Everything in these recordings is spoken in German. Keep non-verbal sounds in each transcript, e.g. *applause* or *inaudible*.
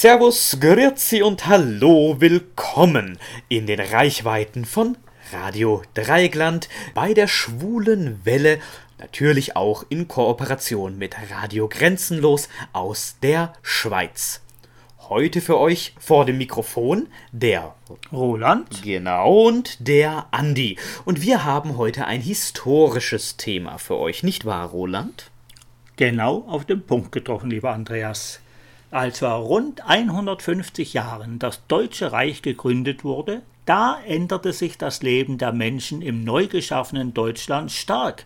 Servus, Grüezi und Hallo, willkommen in den Reichweiten von Radio Dreigland bei der schwulen Welle, natürlich auch in Kooperation mit Radio Grenzenlos aus der Schweiz. Heute für euch vor dem Mikrofon der Roland. Genau, und der Andi. Und wir haben heute ein historisches Thema für euch, nicht wahr, Roland? Genau auf den Punkt getroffen, lieber Andreas. Als vor rund 150 Jahren das Deutsche Reich gegründet wurde, da änderte sich das Leben der Menschen im neu geschaffenen Deutschland stark.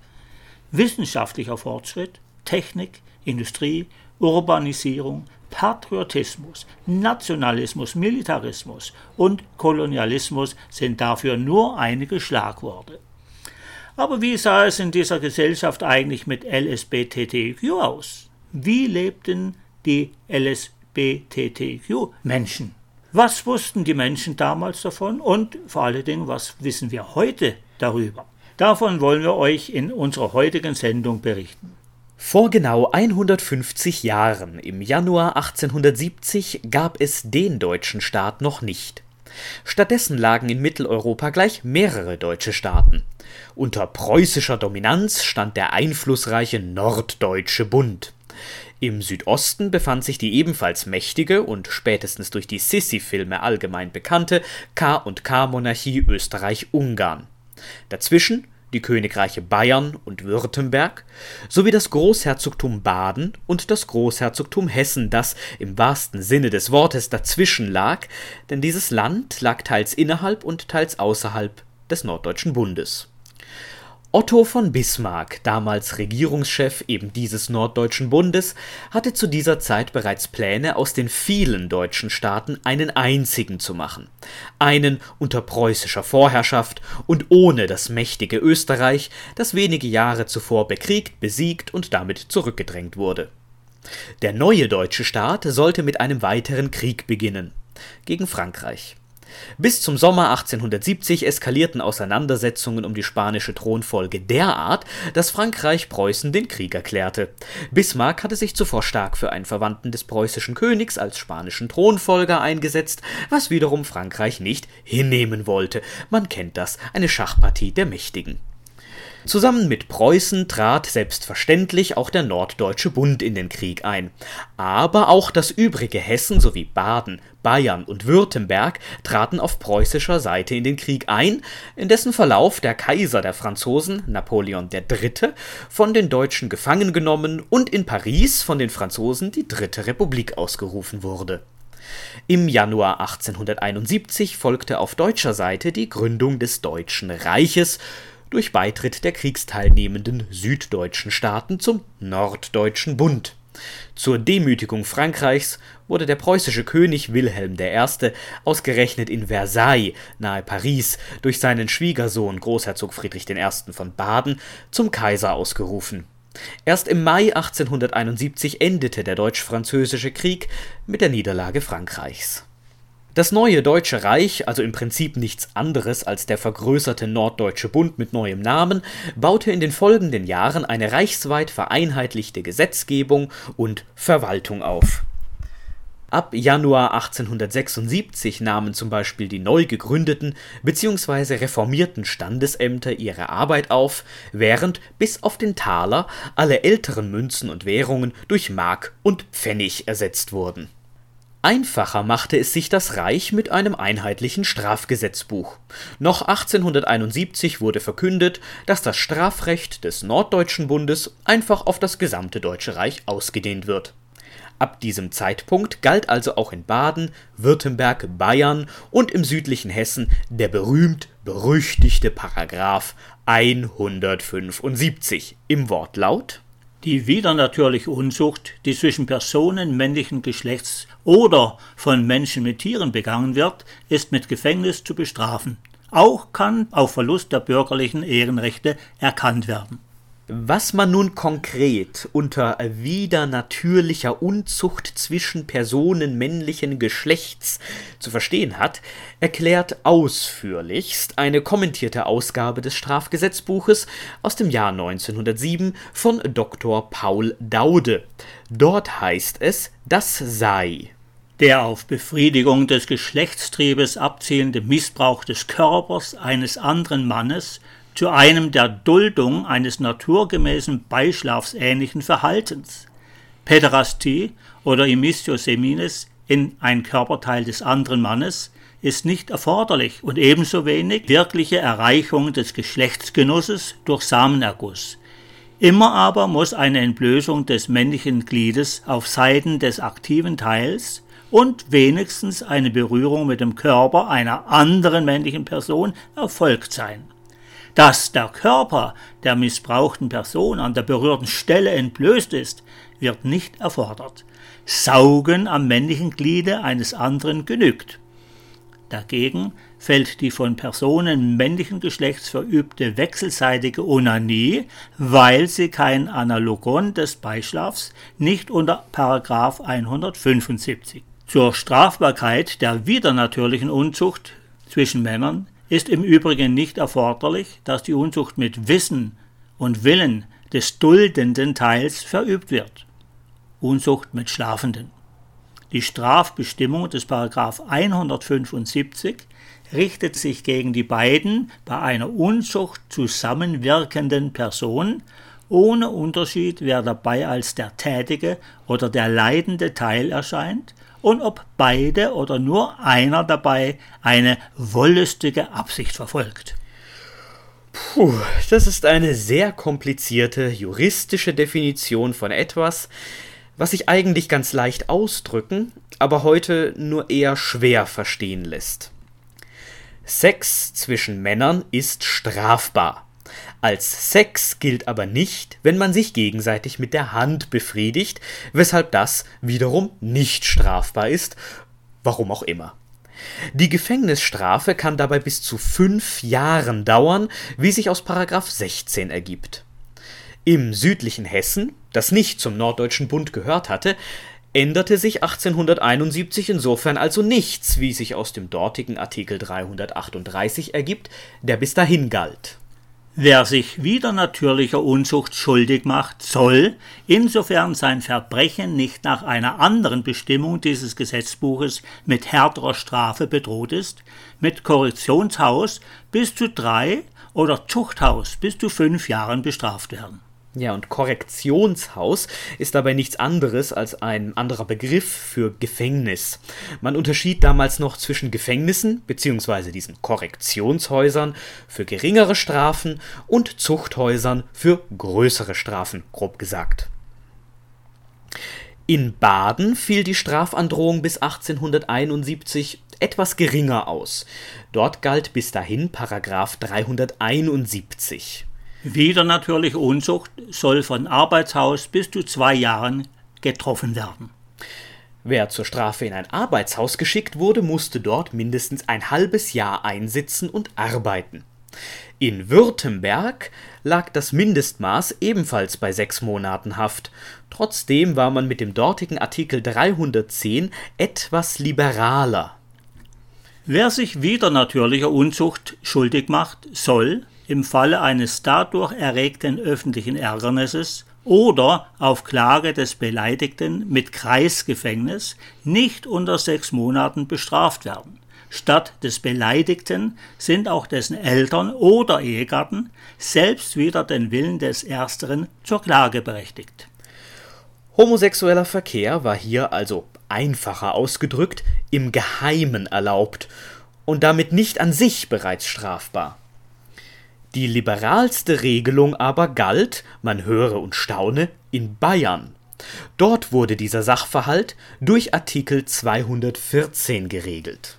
Wissenschaftlicher Fortschritt, Technik, Industrie, Urbanisierung, Patriotismus, Nationalismus, Militarismus und Kolonialismus sind dafür nur einige Schlagworte. Aber wie sah es in dieser Gesellschaft eigentlich mit LSBTTQ aus? Wie lebten die LSBTTQ-Menschen. Was wussten die Menschen damals davon und vor allen Dingen, was wissen wir heute darüber? Davon wollen wir euch in unserer heutigen Sendung berichten. Vor genau 150 Jahren, im Januar 1870, gab es den deutschen Staat noch nicht. Stattdessen lagen in Mitteleuropa gleich mehrere deutsche Staaten. Unter preußischer Dominanz stand der einflussreiche Norddeutsche Bund. Im Südosten befand sich die ebenfalls mächtige und spätestens durch die Sissi-Filme allgemein bekannte K&K-Monarchie Österreich-Ungarn. Dazwischen die Königreiche Bayern und Württemberg sowie das Großherzogtum Baden und das Großherzogtum Hessen, das im wahrsten Sinne des Wortes dazwischen lag, denn dieses Land lag teils innerhalb und teils außerhalb des Norddeutschen Bundes Otto von Bismarck, damals Regierungschef eben dieses Norddeutschen Bundes, hatte zu dieser Zeit bereits Pläne, aus den vielen deutschen Staaten einen einzigen zu machen, einen unter preußischer Vorherrschaft und ohne das mächtige Österreich, das wenige Jahre zuvor bekriegt, besiegt und damit zurückgedrängt wurde. Der neue deutsche Staat sollte mit einem weiteren Krieg beginnen. Gegen Frankreich bis zum Sommer 1870 eskalierten Auseinandersetzungen um die spanische Thronfolge derart, dass Frankreich Preußen den Krieg erklärte. Bismarck hatte sich zuvor stark für einen Verwandten des preußischen Königs als spanischen Thronfolger eingesetzt, was wiederum Frankreich nicht hinnehmen wollte. Man kennt das, eine Schachpartie der Mächtigen Zusammen mit Preußen trat selbstverständlich auch der Norddeutsche Bund in den Krieg ein. Aber auch das übrige Hessen sowie Baden, Bayern und Württemberg traten auf preußischer Seite in den Krieg ein, in dessen Verlauf der Kaiser der Franzosen, Napoleon III., von den Deutschen gefangen genommen und in Paris von den Franzosen die Dritte Republik ausgerufen wurde. Im Januar 1871 folgte auf deutscher Seite die Gründung des Deutschen Reiches durch Beitritt der kriegsteilnehmenden süddeutschen Staaten zum Norddeutschen Bund. Zur Demütigung Frankreichs wurde der preußische König Wilhelm I. ausgerechnet in Versailles nahe Paris durch seinen Schwiegersohn Großherzog Friedrich I. von Baden zum Kaiser ausgerufen. Erst im Mai 1871 endete der Deutsch-Französische Krieg mit der Niederlage Frankreichs das neue Deutsche Reich, also im Prinzip nichts anderes als der vergrößerte Norddeutsche Bund mit neuem Namen, baute in den folgenden Jahren eine reichsweit vereinheitlichte Gesetzgebung und Verwaltung auf. Ab Januar 1876 nahmen zum Beispiel die neu gegründeten bzw. reformierten Standesämter ihre Arbeit auf, während bis auf den Taler alle älteren Münzen und Währungen durch Mark und Pfennig ersetzt wurden Einfacher machte es sich das Reich mit einem einheitlichen Strafgesetzbuch. Noch 1871 wurde verkündet, dass das Strafrecht des Norddeutschen Bundes einfach auf das gesamte Deutsche Reich ausgedehnt wird. Ab diesem Zeitpunkt galt also auch in Baden, Württemberg, Bayern und im südlichen Hessen der berühmt-berüchtigte Paragraph 175 im Wortlaut die widernatürliche Unzucht, die zwischen Personen männlichen Geschlechts oder von Menschen mit Tieren begangen wird, ist mit Gefängnis zu bestrafen. Auch kann auf Verlust der bürgerlichen Ehrenrechte erkannt werden was man nun konkret unter widernatürlicher Unzucht zwischen Personen männlichen Geschlechts zu verstehen hat, erklärt ausführlichst eine kommentierte Ausgabe des Strafgesetzbuches aus dem Jahr 1907 von Dr. Paul Daude. Dort heißt es, das sei Der auf Befriedigung des Geschlechtstriebes abzielende Missbrauch des Körpers eines anderen Mannes zu einem der Duldung eines naturgemäßen beischlafsähnlichen Verhaltens. Päderastie oder Imistio seminis in ein Körperteil des anderen Mannes ist nicht erforderlich und ebenso wenig wirkliche Erreichung des Geschlechtsgenusses durch Samenerguss. Immer aber muss eine Entblößung des männlichen Gliedes auf Seiten des aktiven Teils und wenigstens eine Berührung mit dem Körper einer anderen männlichen Person erfolgt sein. Dass der Körper der missbrauchten Person an der berührten Stelle entblößt ist, wird nicht erfordert. Saugen am männlichen Gliede eines anderen genügt. Dagegen fällt die von Personen männlichen Geschlechts verübte wechselseitige Onanie, weil sie kein Analogon des Beischlafs nicht unter 175. Zur Strafbarkeit der widernatürlichen Unzucht zwischen Männern ist im Übrigen nicht erforderlich, dass die Unzucht mit Wissen und Willen des duldenden Teils verübt wird. Unzucht mit Schlafenden. Die Strafbestimmung des Paragraph 175 richtet sich gegen die beiden bei einer Unzucht zusammenwirkenden Personen, ohne Unterschied, wer dabei als der tätige oder der leidende Teil erscheint und ob beide oder nur einer dabei eine wollüstige Absicht verfolgt. Puh, das ist eine sehr komplizierte juristische Definition von etwas, was sich eigentlich ganz leicht ausdrücken, aber heute nur eher schwer verstehen lässt. Sex zwischen Männern ist strafbar. Als Sex gilt aber nicht, wenn man sich gegenseitig mit der Hand befriedigt, weshalb das wiederum nicht strafbar ist, warum auch immer. Die Gefängnisstrafe kann dabei bis zu fünf Jahren dauern, wie sich aus Paragraph 16 ergibt. Im südlichen Hessen, das nicht zum Norddeutschen Bund gehört hatte, änderte sich 1871 insofern also nichts, wie sich aus dem dortigen Artikel 338 ergibt, der bis dahin galt. Wer sich wieder natürlicher Unzucht schuldig macht, soll, insofern sein Verbrechen nicht nach einer anderen Bestimmung dieses Gesetzbuches mit härterer Strafe bedroht ist, mit Korrektionshaus bis zu drei oder Zuchthaus bis zu fünf Jahren bestraft werden. Ja, und Korrektionshaus ist dabei nichts anderes als ein anderer Begriff für Gefängnis. Man unterschied damals noch zwischen Gefängnissen bzw. diesen Korrektionshäusern für geringere Strafen und Zuchthäusern für größere Strafen, grob gesagt. In Baden fiel die Strafandrohung bis 1871 etwas geringer aus. Dort galt bis dahin Paragraph 371. Wieder natürlich Unzucht soll von Arbeitshaus bis zu zwei Jahren getroffen werden. Wer zur Strafe in ein Arbeitshaus geschickt wurde, musste dort mindestens ein halbes Jahr einsitzen und arbeiten. In Württemberg lag das Mindestmaß ebenfalls bei sechs Monaten Haft. Trotzdem war man mit dem dortigen Artikel 310 etwas liberaler. Wer sich wieder natürlicher Unzucht schuldig macht, soll, im Falle eines dadurch erregten öffentlichen Ärgernisses oder auf Klage des Beleidigten mit Kreisgefängnis nicht unter sechs Monaten bestraft werden. Statt des Beleidigten sind auch dessen Eltern oder Ehegatten selbst wieder den Willen des Ersteren zur Klage berechtigt. Homosexueller Verkehr war hier also einfacher ausgedrückt im Geheimen erlaubt und damit nicht an sich bereits strafbar. Die liberalste Regelung aber galt, man höre und staune, in Bayern. Dort wurde dieser Sachverhalt durch Artikel 214 geregelt.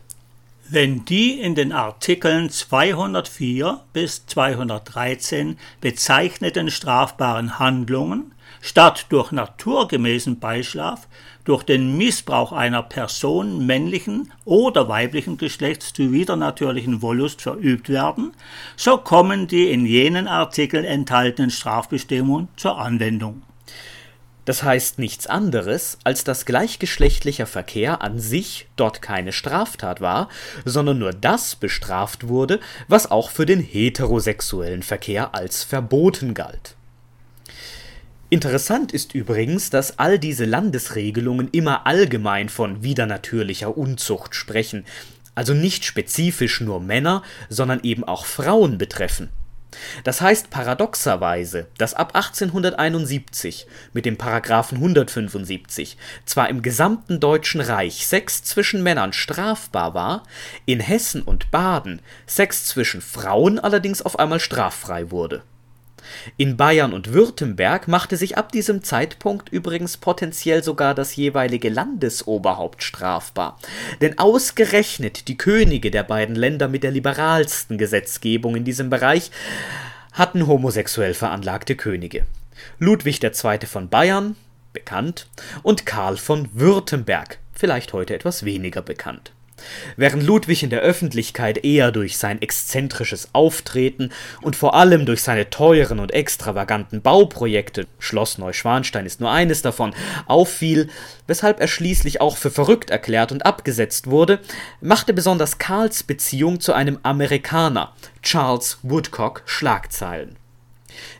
Wenn die in den Artikeln 204 bis 213 bezeichneten strafbaren Handlungen statt durch naturgemäßen Beischlaf durch den Missbrauch einer Person männlichen oder weiblichen Geschlechts zu widernatürlichen Wollust verübt werden, so kommen die in jenen Artikeln enthaltenen Strafbestimmungen zur Anwendung. Das heißt nichts anderes, als dass gleichgeschlechtlicher Verkehr an sich dort keine Straftat war, sondern nur das bestraft wurde, was auch für den heterosexuellen Verkehr als verboten galt. Interessant ist übrigens, dass all diese Landesregelungen immer allgemein von widernatürlicher Unzucht sprechen, also nicht spezifisch nur Männer, sondern eben auch Frauen betreffen. Das heißt paradoxerweise, dass ab 1871 mit dem Paragraphen 175 zwar im gesamten Deutschen Reich Sex zwischen Männern strafbar war, in Hessen und Baden Sex zwischen Frauen allerdings auf einmal straffrei wurde in Bayern und Württemberg machte sich ab diesem Zeitpunkt übrigens potenziell sogar das jeweilige Landesoberhaupt strafbar. Denn ausgerechnet die Könige der beiden Länder mit der liberalsten Gesetzgebung in diesem Bereich hatten homosexuell veranlagte Könige. Ludwig II. von Bayern, bekannt, und Karl von Württemberg, vielleicht heute etwas weniger bekannt Während Ludwig in der Öffentlichkeit eher durch sein exzentrisches Auftreten und vor allem durch seine teuren und extravaganten Bauprojekte Schloss Neuschwanstein ist nur eines davon auffiel, weshalb er schließlich auch für verrückt erklärt und abgesetzt wurde, machte besonders Karls Beziehung zu einem Amerikaner, Charles Woodcock, Schlagzeilen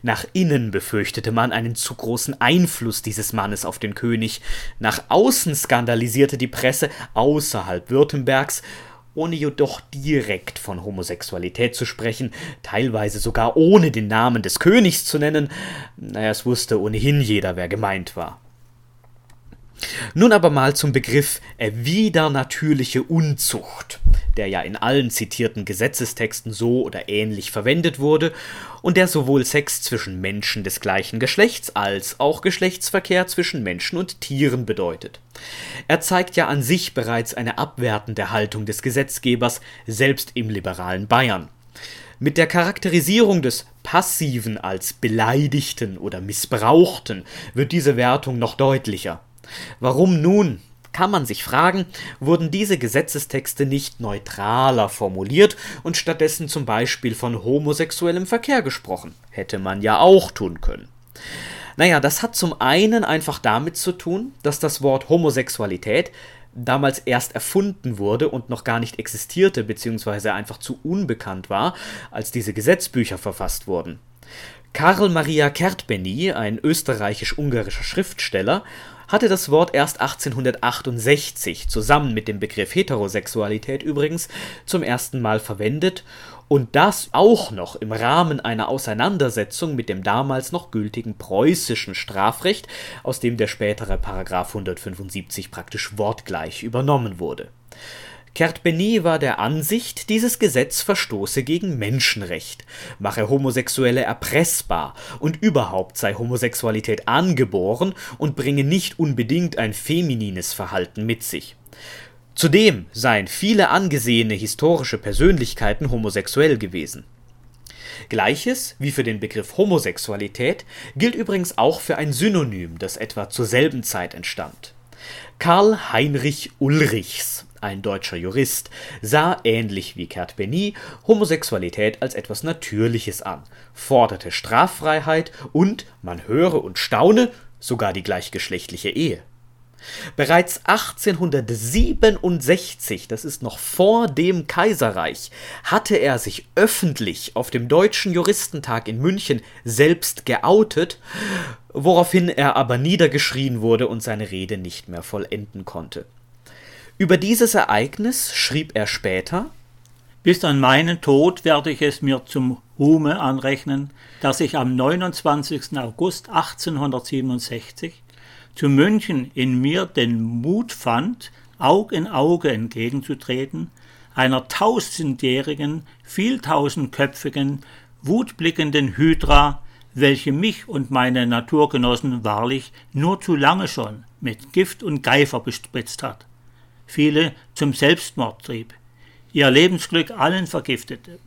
nach innen befürchtete man einen zu großen Einfluss dieses Mannes auf den König, nach außen skandalisierte die Presse außerhalb Württembergs, ohne jedoch direkt von Homosexualität zu sprechen, teilweise sogar ohne den Namen des Königs zu nennen, naja, es wusste ohnehin jeder, wer gemeint war. Nun aber mal zum Begriff widernatürliche Unzucht, der ja in allen zitierten Gesetzestexten so oder ähnlich verwendet wurde und der sowohl Sex zwischen Menschen des gleichen Geschlechts als auch Geschlechtsverkehr zwischen Menschen und Tieren bedeutet. Er zeigt ja an sich bereits eine abwertende Haltung des Gesetzgebers, selbst im liberalen Bayern. Mit der Charakterisierung des Passiven als Beleidigten oder Missbrauchten wird diese Wertung noch deutlicher. Warum nun, kann man sich fragen, wurden diese Gesetzestexte nicht neutraler formuliert und stattdessen zum Beispiel von homosexuellem Verkehr gesprochen? Hätte man ja auch tun können. Naja, das hat zum einen einfach damit zu tun, dass das Wort Homosexualität damals erst erfunden wurde und noch gar nicht existierte, beziehungsweise einfach zu unbekannt war, als diese Gesetzbücher verfasst wurden. Karl Maria Kertbeny, ein österreichisch-ungarischer Schriftsteller, hatte das Wort erst 1868 zusammen mit dem Begriff Heterosexualität übrigens zum ersten Mal verwendet und das auch noch im Rahmen einer Auseinandersetzung mit dem damals noch gültigen preußischen Strafrecht, aus dem der spätere Paragraph 175 praktisch wortgleich übernommen wurde Kertbeny war der Ansicht, dieses Gesetz verstoße gegen Menschenrecht, mache Homosexuelle erpressbar und überhaupt sei Homosexualität angeboren und bringe nicht unbedingt ein feminines Verhalten mit sich. Zudem seien viele angesehene historische Persönlichkeiten homosexuell gewesen. Gleiches wie für den Begriff Homosexualität gilt übrigens auch für ein Synonym, das etwa zur selben Zeit entstand. Karl Heinrich Ulrichs ein deutscher Jurist, sah ähnlich wie Kurt Benny Homosexualität als etwas Natürliches an, forderte Straffreiheit und, man höre und staune, sogar die gleichgeschlechtliche Ehe. Bereits 1867, das ist noch vor dem Kaiserreich, hatte er sich öffentlich auf dem Deutschen Juristentag in München selbst geoutet, woraufhin er aber niedergeschrien wurde und seine Rede nicht mehr vollenden konnte. Über dieses Ereignis schrieb er später Bis an meinen Tod werde ich es mir zum Ruhme anrechnen, dass ich am 29. August 1867 zu München in mir den Mut fand, Aug in Auge entgegenzutreten, einer tausendjährigen, vieltausendköpfigen, wutblickenden Hydra, welche mich und meine Naturgenossen wahrlich nur zu lange schon mit Gift und Geifer bespritzt hat viele zum Selbstmord trieb, ihr Lebensglück allen vergiftete.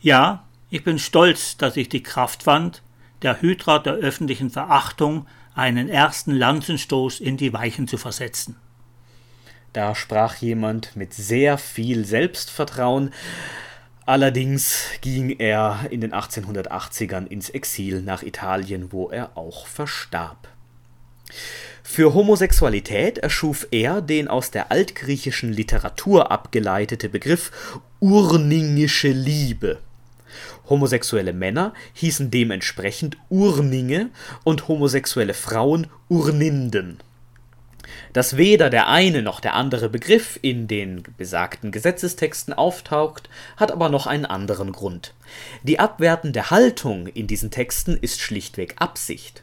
Ja, ich bin stolz, dass ich die Kraft fand, der Hydra der öffentlichen Verachtung einen ersten Lanzenstoß in die Weichen zu versetzen. Da sprach jemand mit sehr viel Selbstvertrauen, allerdings ging er in den 1880ern ins Exil nach Italien, wo er auch verstarb. Für Homosexualität erschuf er den aus der altgriechischen Literatur abgeleitete Begriff urningische Liebe. Homosexuelle Männer hießen dementsprechend Urninge und homosexuelle Frauen Urninden. Dass weder der eine noch der andere Begriff in den besagten Gesetzestexten auftaucht, hat aber noch einen anderen Grund. Die abwertende Haltung in diesen Texten ist schlichtweg Absicht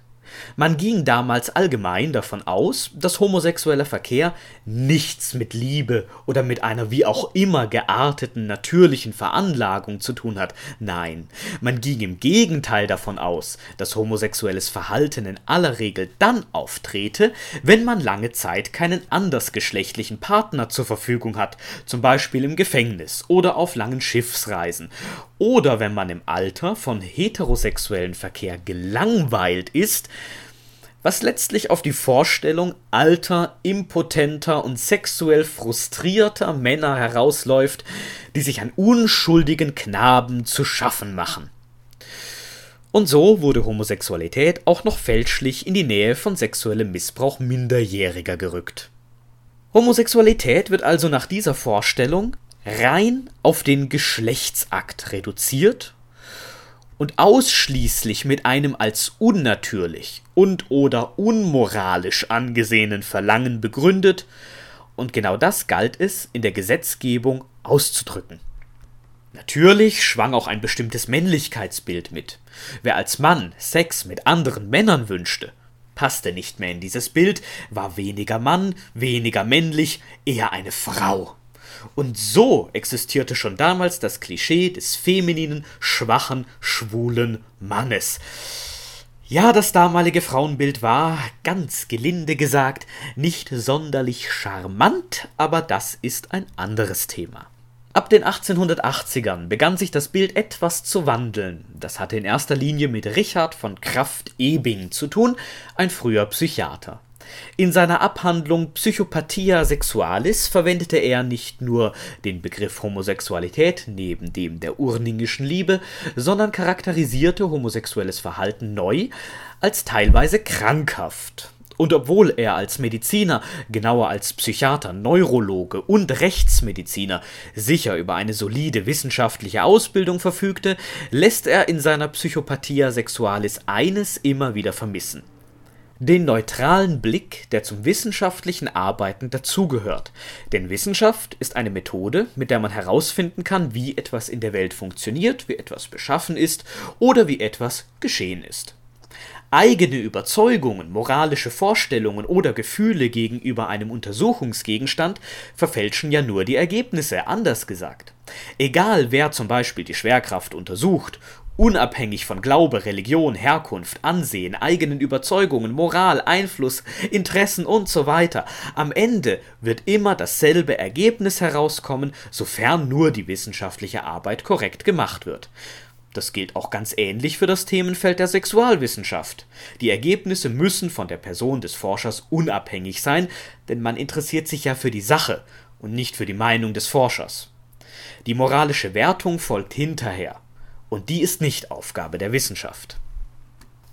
man ging damals allgemein davon aus, dass homosexueller Verkehr nichts mit Liebe oder mit einer wie auch immer gearteten natürlichen Veranlagung zu tun hat. Nein, man ging im Gegenteil davon aus, dass homosexuelles Verhalten in aller Regel dann auftrete, wenn man lange Zeit keinen andersgeschlechtlichen Partner zur Verfügung hat, zum Beispiel im Gefängnis oder auf langen Schiffsreisen, oder wenn man im Alter von heterosexuellen Verkehr gelangweilt ist, was letztlich auf die Vorstellung alter, impotenter und sexuell frustrierter Männer herausläuft, die sich an unschuldigen Knaben zu schaffen machen. Und so wurde Homosexualität auch noch fälschlich in die Nähe von sexuellem Missbrauch Minderjähriger gerückt. Homosexualität wird also nach dieser Vorstellung rein auf den Geschlechtsakt reduziert und ausschließlich mit einem als unnatürlich und oder unmoralisch angesehenen Verlangen begründet, und genau das galt es in der Gesetzgebung auszudrücken. Natürlich schwang auch ein bestimmtes Männlichkeitsbild mit. Wer als Mann Sex mit anderen Männern wünschte, passte nicht mehr in dieses Bild, war weniger Mann, weniger männlich, eher eine Frau. Und so existierte schon damals das Klischee des femininen, schwachen, schwulen Mannes. Ja, das damalige Frauenbild war, ganz gelinde gesagt, nicht sonderlich charmant, aber das ist ein anderes Thema. Ab den 1880ern begann sich das Bild etwas zu wandeln. Das hatte in erster Linie mit Richard von Kraft-Ebing zu tun, ein früher Psychiater. In seiner Abhandlung Psychopathia sexualis verwendete er nicht nur den Begriff Homosexualität neben dem der urningischen Liebe, sondern charakterisierte homosexuelles Verhalten neu als teilweise krankhaft. Und obwohl er als Mediziner, genauer als Psychiater, Neurologe und Rechtsmediziner sicher über eine solide wissenschaftliche Ausbildung verfügte, lässt er in seiner Psychopathia sexualis eines immer wieder vermissen den neutralen Blick, der zum wissenschaftlichen Arbeiten dazugehört. Denn Wissenschaft ist eine Methode, mit der man herausfinden kann, wie etwas in der Welt funktioniert, wie etwas beschaffen ist oder wie etwas geschehen ist. Eigene Überzeugungen, moralische Vorstellungen oder Gefühle gegenüber einem Untersuchungsgegenstand verfälschen ja nur die Ergebnisse, anders gesagt. Egal wer zum Beispiel die Schwerkraft untersucht unabhängig von Glaube, Religion, Herkunft, Ansehen, eigenen Überzeugungen, Moral, Einfluss, Interessen und so weiter. Am Ende wird immer dasselbe Ergebnis herauskommen, sofern nur die wissenschaftliche Arbeit korrekt gemacht wird. Das gilt auch ganz ähnlich für das Themenfeld der Sexualwissenschaft. Die Ergebnisse müssen von der Person des Forschers unabhängig sein, denn man interessiert sich ja für die Sache und nicht für die Meinung des Forschers. Die moralische Wertung folgt hinterher und die ist nicht Aufgabe der Wissenschaft.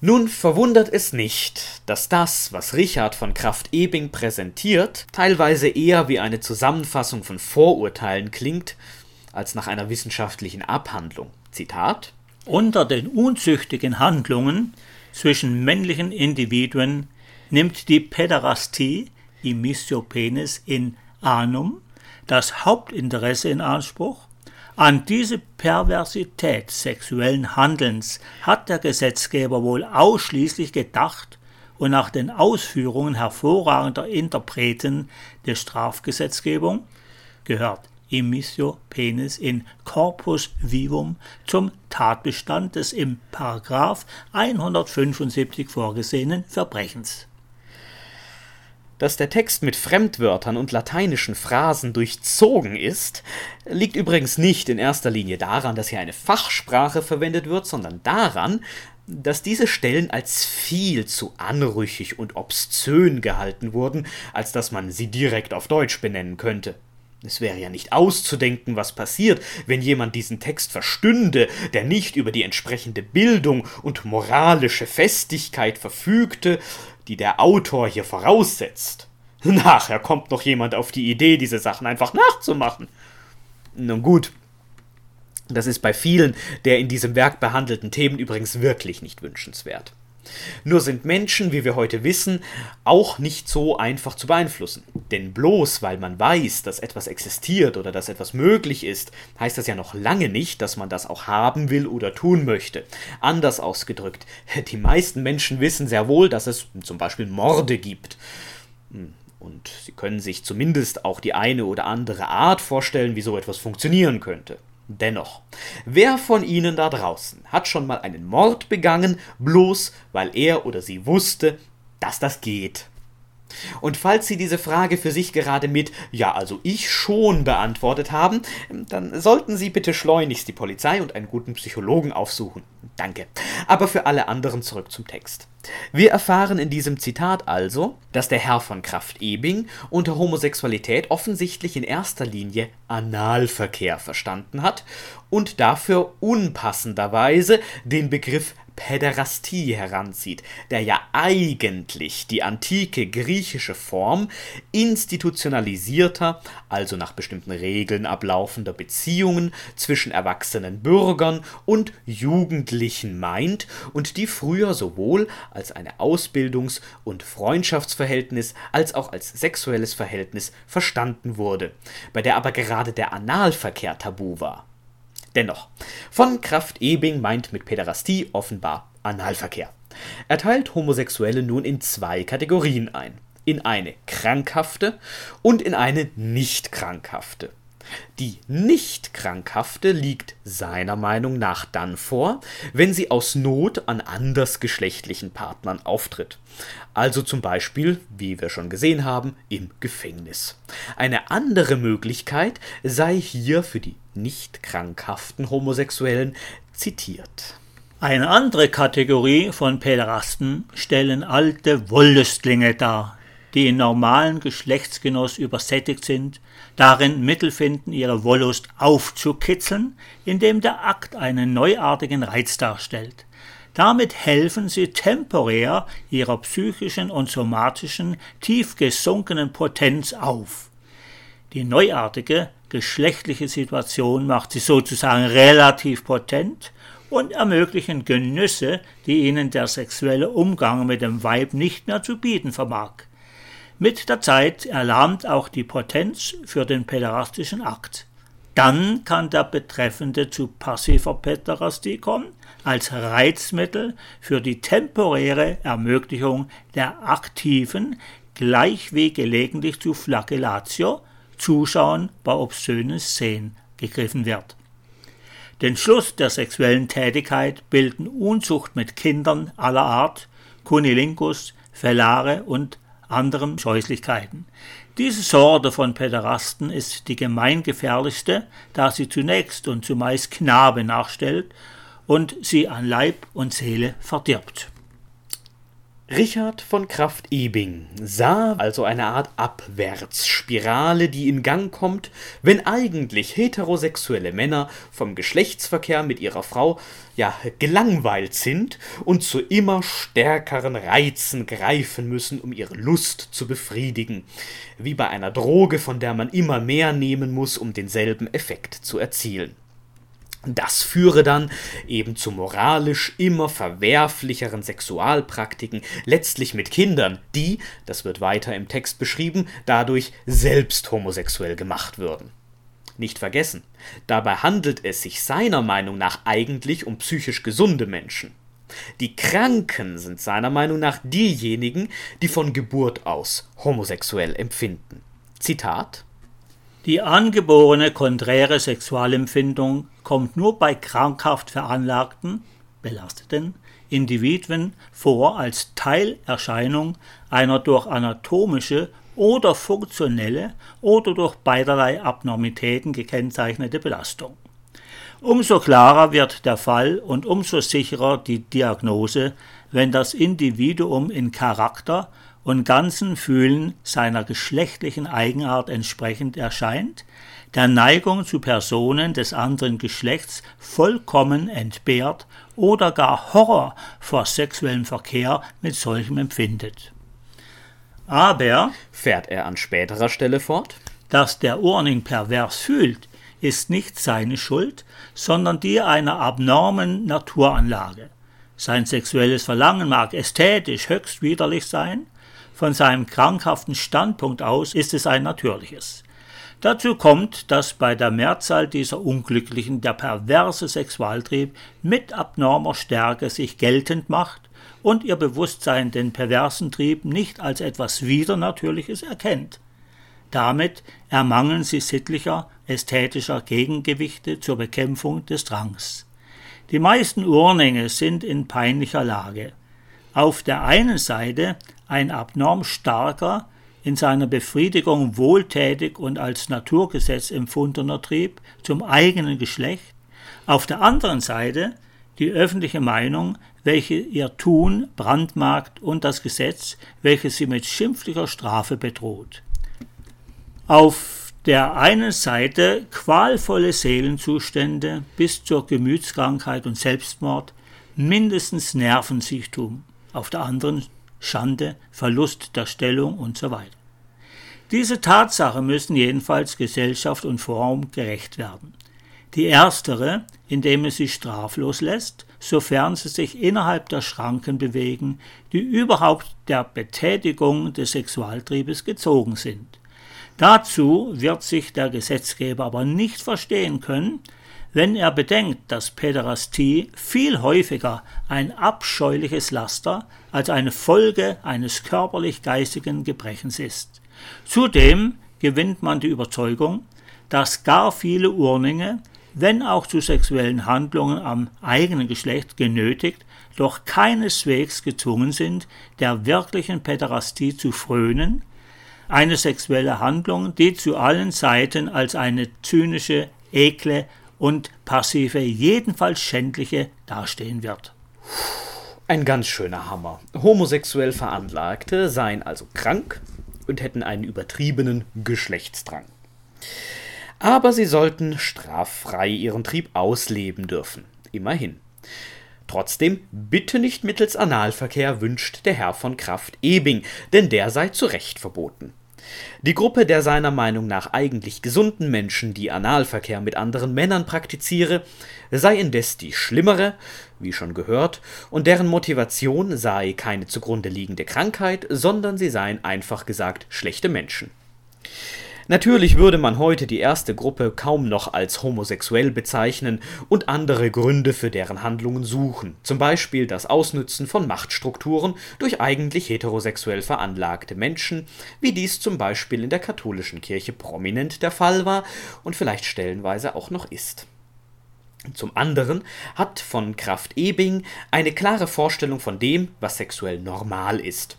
Nun verwundert es nicht, dass das, was Richard von Kraft-Ebing präsentiert, teilweise eher wie eine Zusammenfassung von Vorurteilen klingt, als nach einer wissenschaftlichen Abhandlung. Zitat Unter den unzüchtigen Handlungen zwischen männlichen Individuen nimmt die Päderastie, Imissio penis in anum, das Hauptinteresse in Anspruch an diese Perversität sexuellen Handelns hat der Gesetzgeber wohl ausschließlich gedacht und nach den Ausführungen hervorragender Interpreten der Strafgesetzgebung gehört Immissio penis in corpus vivum zum Tatbestand des im Paragraph 175 vorgesehenen Verbrechens. Dass der Text mit Fremdwörtern und lateinischen Phrasen durchzogen ist, liegt übrigens nicht in erster Linie daran, dass hier eine Fachsprache verwendet wird, sondern daran, dass diese Stellen als viel zu anrüchig und obszön gehalten wurden, als dass man sie direkt auf Deutsch benennen könnte. Es wäre ja nicht auszudenken, was passiert, wenn jemand diesen Text verstünde, der nicht über die entsprechende Bildung und moralische Festigkeit verfügte, die der Autor hier voraussetzt. *laughs* Nachher kommt noch jemand auf die Idee, diese Sachen einfach nachzumachen. Nun gut. Das ist bei vielen der in diesem Werk behandelten Themen übrigens wirklich nicht wünschenswert. Nur sind Menschen, wie wir heute wissen, auch nicht so einfach zu beeinflussen. Denn bloß weil man weiß, dass etwas existiert oder dass etwas möglich ist, heißt das ja noch lange nicht, dass man das auch haben will oder tun möchte. Anders ausgedrückt, die meisten Menschen wissen sehr wohl, dass es zum Beispiel Morde gibt. Und sie können sich zumindest auch die eine oder andere Art vorstellen, wie so etwas funktionieren könnte. Dennoch, wer von Ihnen da draußen hat schon mal einen Mord begangen, bloß weil er oder sie wusste, dass das geht? Und falls Sie diese Frage für sich gerade mit Ja, also ich schon beantwortet haben, dann sollten Sie bitte schleunigst die Polizei und einen guten Psychologen aufsuchen. Danke. Aber für alle anderen zurück zum Text. Wir erfahren in diesem Zitat also, dass der Herr von Kraft-Ebing unter Homosexualität offensichtlich in erster Linie Analverkehr verstanden hat und dafür unpassenderweise den Begriff Päderastie heranzieht, der ja eigentlich die antike griechische Form institutionalisierter, also nach bestimmten Regeln ablaufender Beziehungen zwischen erwachsenen Bürgern und Jugendlichen meint und die früher sowohl als eine Ausbildungs- und Freundschaftsverhältnis als auch als sexuelles Verhältnis verstanden wurde, bei der aber gerade der Analverkehr tabu war. Dennoch, von Kraft-Ebing meint mit Päderastie offenbar Analverkehr. Er teilt Homosexuelle nun in zwei Kategorien ein. In eine krankhafte und in eine nicht krankhafte. Die nicht krankhafte liegt seiner Meinung nach dann vor, wenn sie aus Not an andersgeschlechtlichen Partnern auftritt. Also zum Beispiel, wie wir schon gesehen haben, im Gefängnis. Eine andere Möglichkeit sei hier für die nicht krankhaften Homosexuellen zitiert. Eine andere Kategorie von Päderasten stellen alte Wollüstlinge dar, die in normalen Geschlechtsgenuss übersättigt sind, darin Mittel finden, ihre Wollust aufzukitzeln, indem der Akt einen neuartigen Reiz darstellt. Damit helfen sie temporär ihrer psychischen und somatischen tief gesunkenen Potenz auf. Die neuartige geschlechtliche Situation macht sie sozusagen relativ potent und ermöglichen Genüsse, die ihnen der sexuelle Umgang mit dem Weib nicht mehr zu bieten vermag. Mit der Zeit erlahmt auch die Potenz für den päderastischen Akt. Dann kann der Betreffende zu passiver Päderastie kommen, als Reizmittel für die temporäre Ermöglichung der aktiven, gleich wie gelegentlich zu Flagellatio, Zuschauen bei obszönen Szenen gegriffen wird. Den Schluss der sexuellen Tätigkeit bilden Unzucht mit Kindern aller Art, Cunilingus, Fellare und anderen Scheußlichkeiten. Diese Sorte von Päderasten ist die gemeingefährlichste, da sie zunächst und zumeist Knabe nachstellt und sie an Leib und Seele verdirbt. Richard von Kraft-Ebing sah also eine Art Abwärtsspirale, die in Gang kommt, wenn eigentlich heterosexuelle Männer vom Geschlechtsverkehr mit ihrer Frau ja gelangweilt sind und zu immer stärkeren Reizen greifen müssen, um ihre Lust zu befriedigen, wie bei einer Droge, von der man immer mehr nehmen muss, um denselben Effekt zu erzielen. Das führe dann eben zu moralisch immer verwerflicheren Sexualpraktiken, letztlich mit Kindern, die, das wird weiter im Text beschrieben, dadurch selbst homosexuell gemacht würden. Nicht vergessen, dabei handelt es sich seiner Meinung nach eigentlich um psychisch gesunde Menschen. Die Kranken sind seiner Meinung nach diejenigen, die von Geburt aus homosexuell empfinden. Zitat die angeborene konträre Sexualempfindung kommt nur bei krankhaft veranlagten, belasteten Individuen vor als Teilerscheinung einer durch anatomische oder funktionelle oder durch beiderlei Abnormitäten gekennzeichnete Belastung. Umso klarer wird der Fall und umso sicherer die Diagnose, wenn das Individuum in Charakter und ganzen Fühlen seiner geschlechtlichen Eigenart entsprechend erscheint, der Neigung zu Personen des anderen Geschlechts vollkommen entbehrt oder gar Horror vor sexuellem Verkehr mit solchem empfindet. Aber, fährt er an späterer Stelle fort, dass der Urning pervers fühlt, ist nicht seine Schuld, sondern die einer abnormen Naturanlage. Sein sexuelles Verlangen mag ästhetisch höchst widerlich sein, von seinem krankhaften Standpunkt aus ist es ein natürliches. Dazu kommt, dass bei der Mehrzahl dieser Unglücklichen der perverse Sexualtrieb mit abnormer Stärke sich geltend macht und ihr Bewusstsein den perversen Trieb nicht als etwas Widernatürliches erkennt. Damit ermangeln sie sittlicher, ästhetischer Gegengewichte zur Bekämpfung des Drangs. Die meisten Urnenge sind in peinlicher Lage. Auf der einen Seite ein abnorm starker, in seiner Befriedigung wohltätig und als Naturgesetz empfundener Trieb zum eigenen Geschlecht, auf der anderen Seite die öffentliche Meinung, welche ihr Tun brandmarkt und das Gesetz, welches sie mit schimpflicher Strafe bedroht. Auf der einen Seite qualvolle Seelenzustände bis zur Gemütskrankheit und Selbstmord, mindestens Nervensichtum, auf der anderen Schande, Verlust der Stellung weiter. Diese Tatsache müssen jedenfalls Gesellschaft und Form gerecht werden. Die erstere, indem es sie straflos lässt, sofern sie sich innerhalb der Schranken bewegen, die überhaupt der Betätigung des Sexualtriebes gezogen sind. Dazu wird sich der Gesetzgeber aber nicht verstehen können, wenn er bedenkt, dass Päderastie viel häufiger ein abscheuliches Laster als eine Folge eines körperlich-geistigen Gebrechens ist. Zudem gewinnt man die Überzeugung, dass gar viele Urninge, wenn auch zu sexuellen Handlungen am eigenen Geschlecht genötigt, doch keineswegs gezwungen sind, der wirklichen Päderastie zu frönen, eine sexuelle Handlung, die zu allen Seiten als eine zynische, ekle und passive, jedenfalls schändliche dastehen wird. Ein ganz schöner Hammer. Homosexuell Veranlagte seien also krank und hätten einen übertriebenen Geschlechtsdrang. Aber sie sollten straffrei ihren Trieb ausleben dürfen. Immerhin. Trotzdem bitte nicht mittels Analverkehr wünscht der Herr von Kraft Ebing, denn der sei zu Recht verboten. Die Gruppe der seiner Meinung nach eigentlich gesunden Menschen, die Analverkehr mit anderen Männern praktiziere, sei indes die schlimmere, wie schon gehört, und deren Motivation sei keine zugrunde liegende Krankheit, sondern sie seien einfach gesagt schlechte Menschen. Natürlich würde man heute die erste Gruppe kaum noch als homosexuell bezeichnen und andere Gründe für deren Handlungen suchen, zum Beispiel das Ausnützen von Machtstrukturen durch eigentlich heterosexuell veranlagte Menschen, wie dies zum Beispiel in der katholischen Kirche prominent der Fall war und vielleicht stellenweise auch noch ist. Zum anderen hat von Kraft Ebing eine klare Vorstellung von dem, was sexuell normal ist.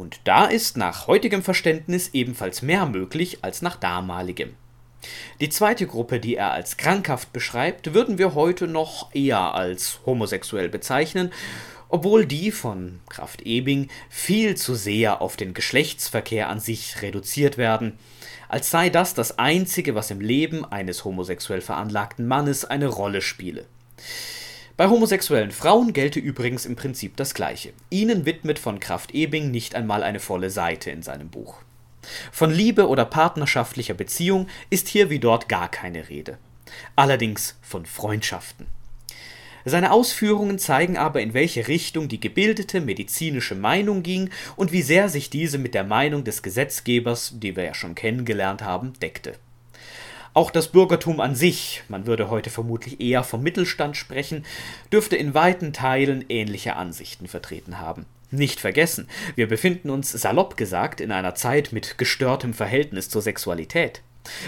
Und da ist nach heutigem Verständnis ebenfalls mehr möglich als nach damaligem. Die zweite Gruppe, die er als krankhaft beschreibt, würden wir heute noch eher als homosexuell bezeichnen, obwohl die von Kraft Ebing viel zu sehr auf den Geschlechtsverkehr an sich reduziert werden, als sei das das Einzige, was im Leben eines homosexuell veranlagten Mannes eine Rolle spiele. Bei homosexuellen Frauen gelte übrigens im Prinzip das Gleiche. Ihnen widmet von Kraft Ebing nicht einmal eine volle Seite in seinem Buch. Von Liebe oder partnerschaftlicher Beziehung ist hier wie dort gar keine Rede. Allerdings von Freundschaften. Seine Ausführungen zeigen aber, in welche Richtung die gebildete medizinische Meinung ging und wie sehr sich diese mit der Meinung des Gesetzgebers, die wir ja schon kennengelernt haben, deckte. Auch das Bürgertum an sich, man würde heute vermutlich eher vom Mittelstand sprechen, dürfte in weiten Teilen ähnliche Ansichten vertreten haben. Nicht vergessen, wir befinden uns salopp gesagt in einer Zeit mit gestörtem Verhältnis zur Sexualität.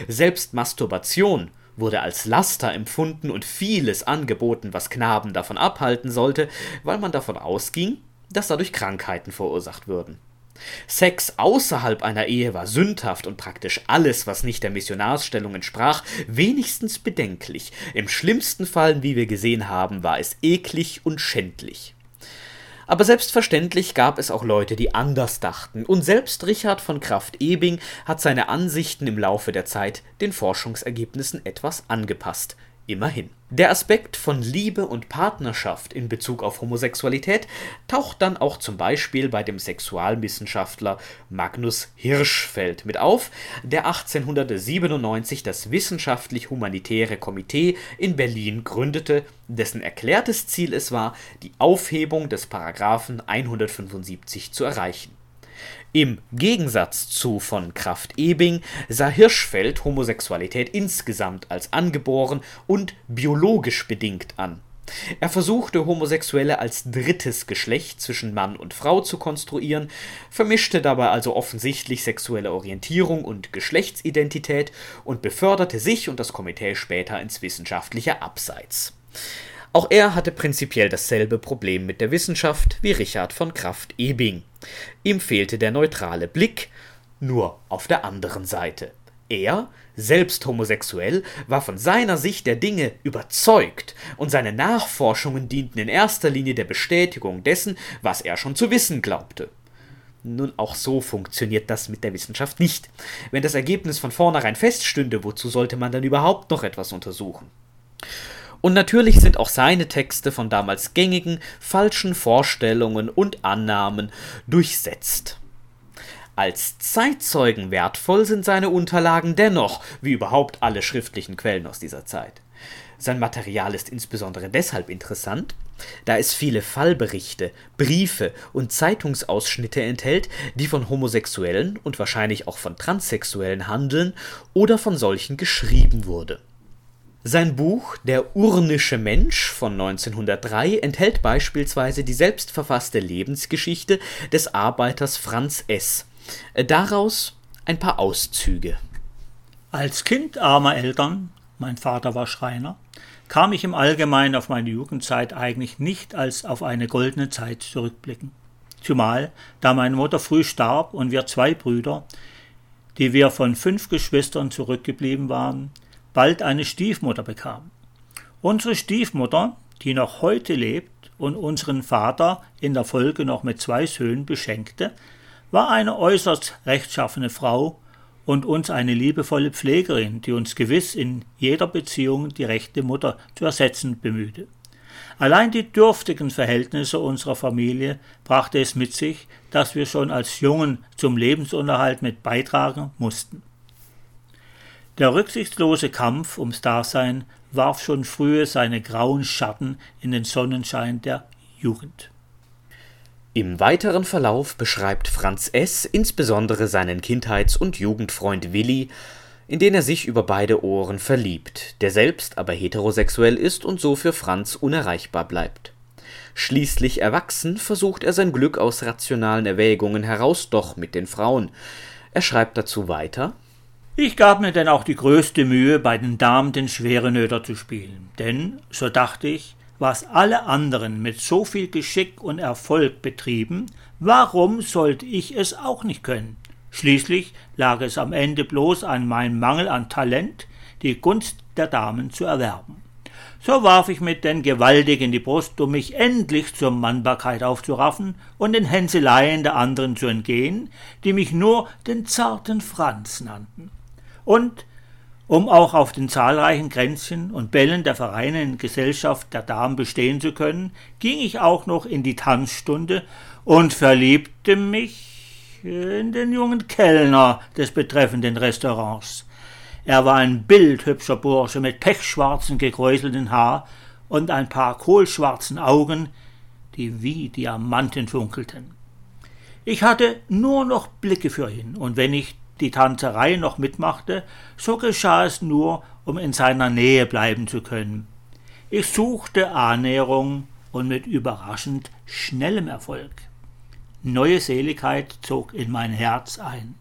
Selbst Masturbation wurde als Laster empfunden und vieles angeboten, was Knaben davon abhalten sollte, weil man davon ausging, dass dadurch Krankheiten verursacht würden. Sex außerhalb einer Ehe war sündhaft und praktisch alles, was nicht der Missionarsstellung entsprach, wenigstens bedenklich. Im schlimmsten Fall, wie wir gesehen haben, war es eklig und schändlich. Aber selbstverständlich gab es auch Leute, die anders dachten, und selbst Richard von Kraft-Ebing hat seine Ansichten im Laufe der Zeit den Forschungsergebnissen etwas angepasst. Immerhin. Der Aspekt von Liebe und Partnerschaft in Bezug auf Homosexualität taucht dann auch zum Beispiel bei dem Sexualwissenschaftler Magnus Hirschfeld mit auf, der 1897 das Wissenschaftlich-Humanitäre Komitee in Berlin gründete, dessen erklärtes Ziel es war, die Aufhebung des Paragraphen 175 zu erreichen im Gegensatz zu von Krafft-Ebing sah Hirschfeld Homosexualität insgesamt als angeboren und biologisch bedingt an. Er versuchte, Homosexuelle als drittes Geschlecht zwischen Mann und Frau zu konstruieren, vermischte dabei also offensichtlich sexuelle Orientierung und Geschlechtsidentität und beförderte sich und das Komitee später ins wissenschaftliche Abseits. Auch er hatte prinzipiell dasselbe Problem mit der Wissenschaft wie Richard von Krafft-Ebing. Ihm fehlte der neutrale Blick, nur auf der anderen Seite. Er, selbst homosexuell, war von seiner Sicht der Dinge überzeugt, und seine Nachforschungen dienten in erster Linie der Bestätigung dessen, was er schon zu wissen glaubte. Nun, auch so funktioniert das mit der Wissenschaft nicht. Wenn das Ergebnis von vornherein feststünde, wozu sollte man dann überhaupt noch etwas untersuchen? Und natürlich sind auch seine Texte von damals gängigen, falschen Vorstellungen und Annahmen durchsetzt. Als Zeitzeugen wertvoll sind seine Unterlagen dennoch, wie überhaupt alle schriftlichen Quellen aus dieser Zeit. Sein Material ist insbesondere deshalb interessant, da es viele Fallberichte, Briefe und Zeitungsausschnitte enthält, die von Homosexuellen und wahrscheinlich auch von Transsexuellen handeln oder von solchen geschrieben wurde. Sein Buch Der urnische Mensch von 1903 enthält beispielsweise die selbstverfasste Lebensgeschichte des Arbeiters Franz S. Daraus ein paar Auszüge. Als Kind armer Eltern, mein Vater war Schreiner, kam ich im Allgemeinen auf meine Jugendzeit eigentlich nicht als auf eine goldene Zeit zurückblicken. Zumal, da meine Mutter früh starb und wir zwei Brüder, die wir von fünf Geschwistern zurückgeblieben waren, bald eine Stiefmutter bekam. Unsere Stiefmutter, die noch heute lebt und unseren Vater in der Folge noch mit zwei Söhnen beschenkte, war eine äußerst rechtschaffene Frau und uns eine liebevolle Pflegerin, die uns gewiss in jeder Beziehung die rechte Mutter zu ersetzen bemühte. Allein die dürftigen Verhältnisse unserer Familie brachte es mit sich, dass wir schon als Jungen zum Lebensunterhalt mit beitragen mussten. Der rücksichtslose Kampf ums Dasein warf schon frühe seine grauen Schatten in den Sonnenschein der Jugend. Im weiteren Verlauf beschreibt Franz S. insbesondere seinen Kindheits- und Jugendfreund Willi, in den er sich über beide Ohren verliebt, der selbst aber heterosexuell ist und so für Franz unerreichbar bleibt. Schließlich erwachsen versucht er sein Glück aus rationalen Erwägungen heraus doch mit den Frauen. Er schreibt dazu weiter ich gab mir denn auch die größte Mühe, bei den Damen den Schwerenöder zu spielen, denn, so dachte ich, was alle anderen mit so viel Geschick und Erfolg betrieben, warum sollte ich es auch nicht können? Schließlich lag es am Ende bloß an meinem Mangel an Talent, die Gunst der Damen zu erwerben. So warf ich mit denn gewaltig in die Brust, um mich endlich zur Mannbarkeit aufzuraffen und den Hänseleien der anderen zu entgehen, die mich nur den zarten Franz nannten. Und um auch auf den zahlreichen Kränzchen und Bällen der Vereine in Gesellschaft der Damen bestehen zu können, ging ich auch noch in die Tanzstunde und verliebte mich in den jungen Kellner des betreffenden Restaurants. Er war ein bildhübscher Bursche mit pechschwarzen gekräuselten Haar und ein paar kohlschwarzen Augen, die wie Diamanten funkelten. Ich hatte nur noch Blicke für ihn, und wenn ich die Tanzerei noch mitmachte, so geschah es nur, um in seiner Nähe bleiben zu können. Ich suchte Annäherung und mit überraschend schnellem Erfolg. Neue Seligkeit zog in mein Herz ein.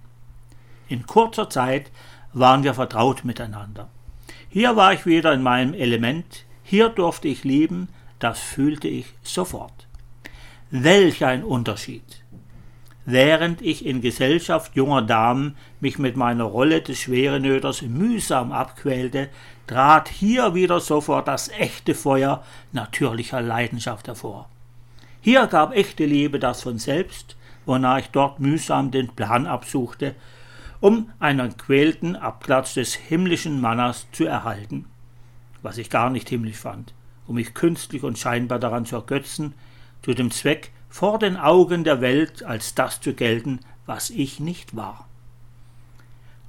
In kurzer Zeit waren wir vertraut miteinander. Hier war ich wieder in meinem Element, hier durfte ich lieben, das fühlte ich sofort. Welch ein Unterschied! Während ich in Gesellschaft junger Damen mich mit meiner Rolle des Schwerenöders mühsam abquälte, trat hier wieder sofort das echte Feuer natürlicher Leidenschaft hervor. Hier gab echte Liebe das von selbst, wonach ich dort mühsam den Plan absuchte, um einen quälten Abklatsch des himmlischen Mannas zu erhalten. was ich gar nicht himmlisch fand, um mich künstlich und scheinbar daran zu ergötzen, zu dem Zweck, vor den Augen der Welt als das zu gelten, was ich nicht war.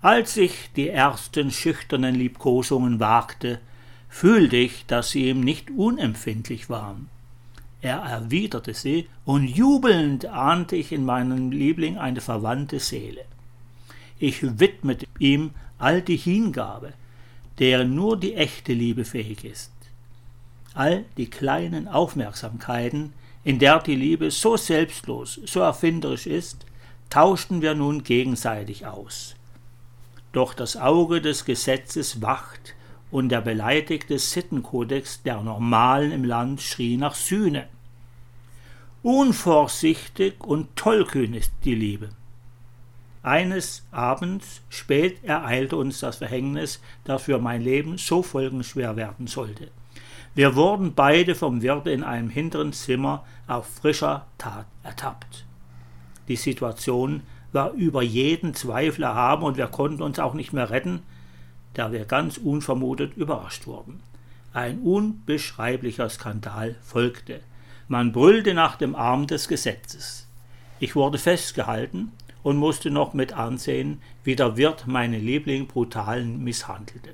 Als ich die ersten schüchternen Liebkosungen wagte, fühlte ich, dass sie ihm nicht unempfindlich waren. Er erwiderte sie, und jubelnd ahnte ich in meinem Liebling eine verwandte Seele. Ich widmete ihm all die Hingabe, deren nur die echte Liebe fähig ist. All die kleinen Aufmerksamkeiten, in der die Liebe so selbstlos, so erfinderisch ist, tauschten wir nun gegenseitig aus. Doch das Auge des Gesetzes wacht und der beleidigte Sittenkodex der Normalen im Land schrie nach Sühne. Unvorsichtig und tollkühn ist die Liebe. Eines Abends spät ereilte uns das Verhängnis, das für mein Leben so folgenschwer werden sollte. Wir wurden beide vom Wirte in einem hinteren Zimmer auf frischer Tat ertappt. Die Situation war über jeden Zweifel erhaben und wir konnten uns auch nicht mehr retten, da wir ganz unvermutet überrascht wurden. Ein unbeschreiblicher Skandal folgte. Man brüllte nach dem Arm des Gesetzes. Ich wurde festgehalten und musste noch mit ansehen, wie der Wirt meine Liebling brutal misshandelte.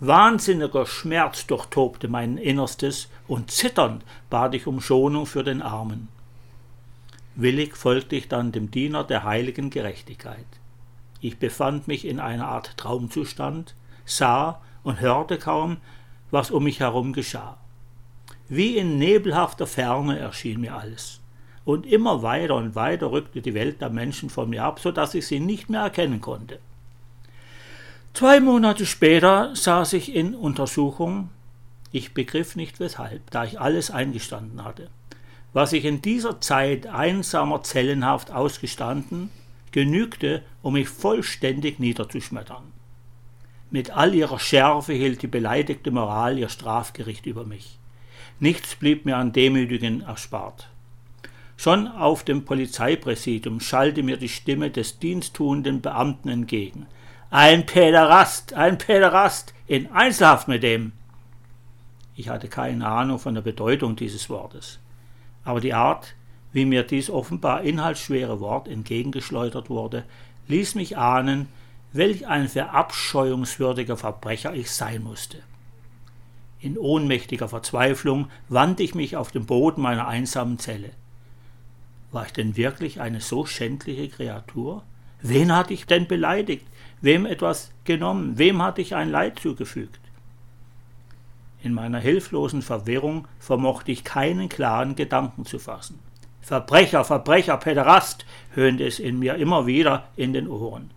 Wahnsinniger Schmerz durchtobte mein Innerstes und zitternd bat ich um Schonung für den Armen. Willig folgte ich dann dem Diener der heiligen Gerechtigkeit. Ich befand mich in einer Art Traumzustand, sah und hörte kaum, was um mich herum geschah. Wie in nebelhafter Ferne erschien mir alles. Und immer weiter und weiter rückte die Welt der Menschen von mir ab, so dass ich sie nicht mehr erkennen konnte. Zwei Monate später saß ich in Untersuchung. Ich begriff nicht weshalb, da ich alles eingestanden hatte. Was ich in dieser Zeit einsamer Zellenhaft ausgestanden, genügte, um mich vollständig niederzuschmettern. Mit all ihrer Schärfe hielt die beleidigte Moral ihr Strafgericht über mich. Nichts blieb mir an Demütigen erspart. Schon auf dem Polizeipräsidium schallte mir die Stimme des diensttuenden Beamten entgegen. Ein Päderast, ein Päderast, in Einzelhaft mit dem. Ich hatte keine Ahnung von der Bedeutung dieses Wortes. Aber die Art, wie mir dies offenbar inhaltsschwere Wort entgegengeschleudert wurde, ließ mich ahnen, welch ein verabscheuungswürdiger Verbrecher ich sein musste. In ohnmächtiger Verzweiflung wandte ich mich auf den Boden meiner einsamen Zelle. War ich denn wirklich eine so schändliche Kreatur? Wen hatte ich denn beleidigt? Wem etwas genommen? Wem hatte ich ein Leid zugefügt? In meiner hilflosen Verwirrung vermochte ich keinen klaren Gedanken zu fassen. Verbrecher, Verbrecher, Päderast, höhnte es in mir immer wieder in den Ohren.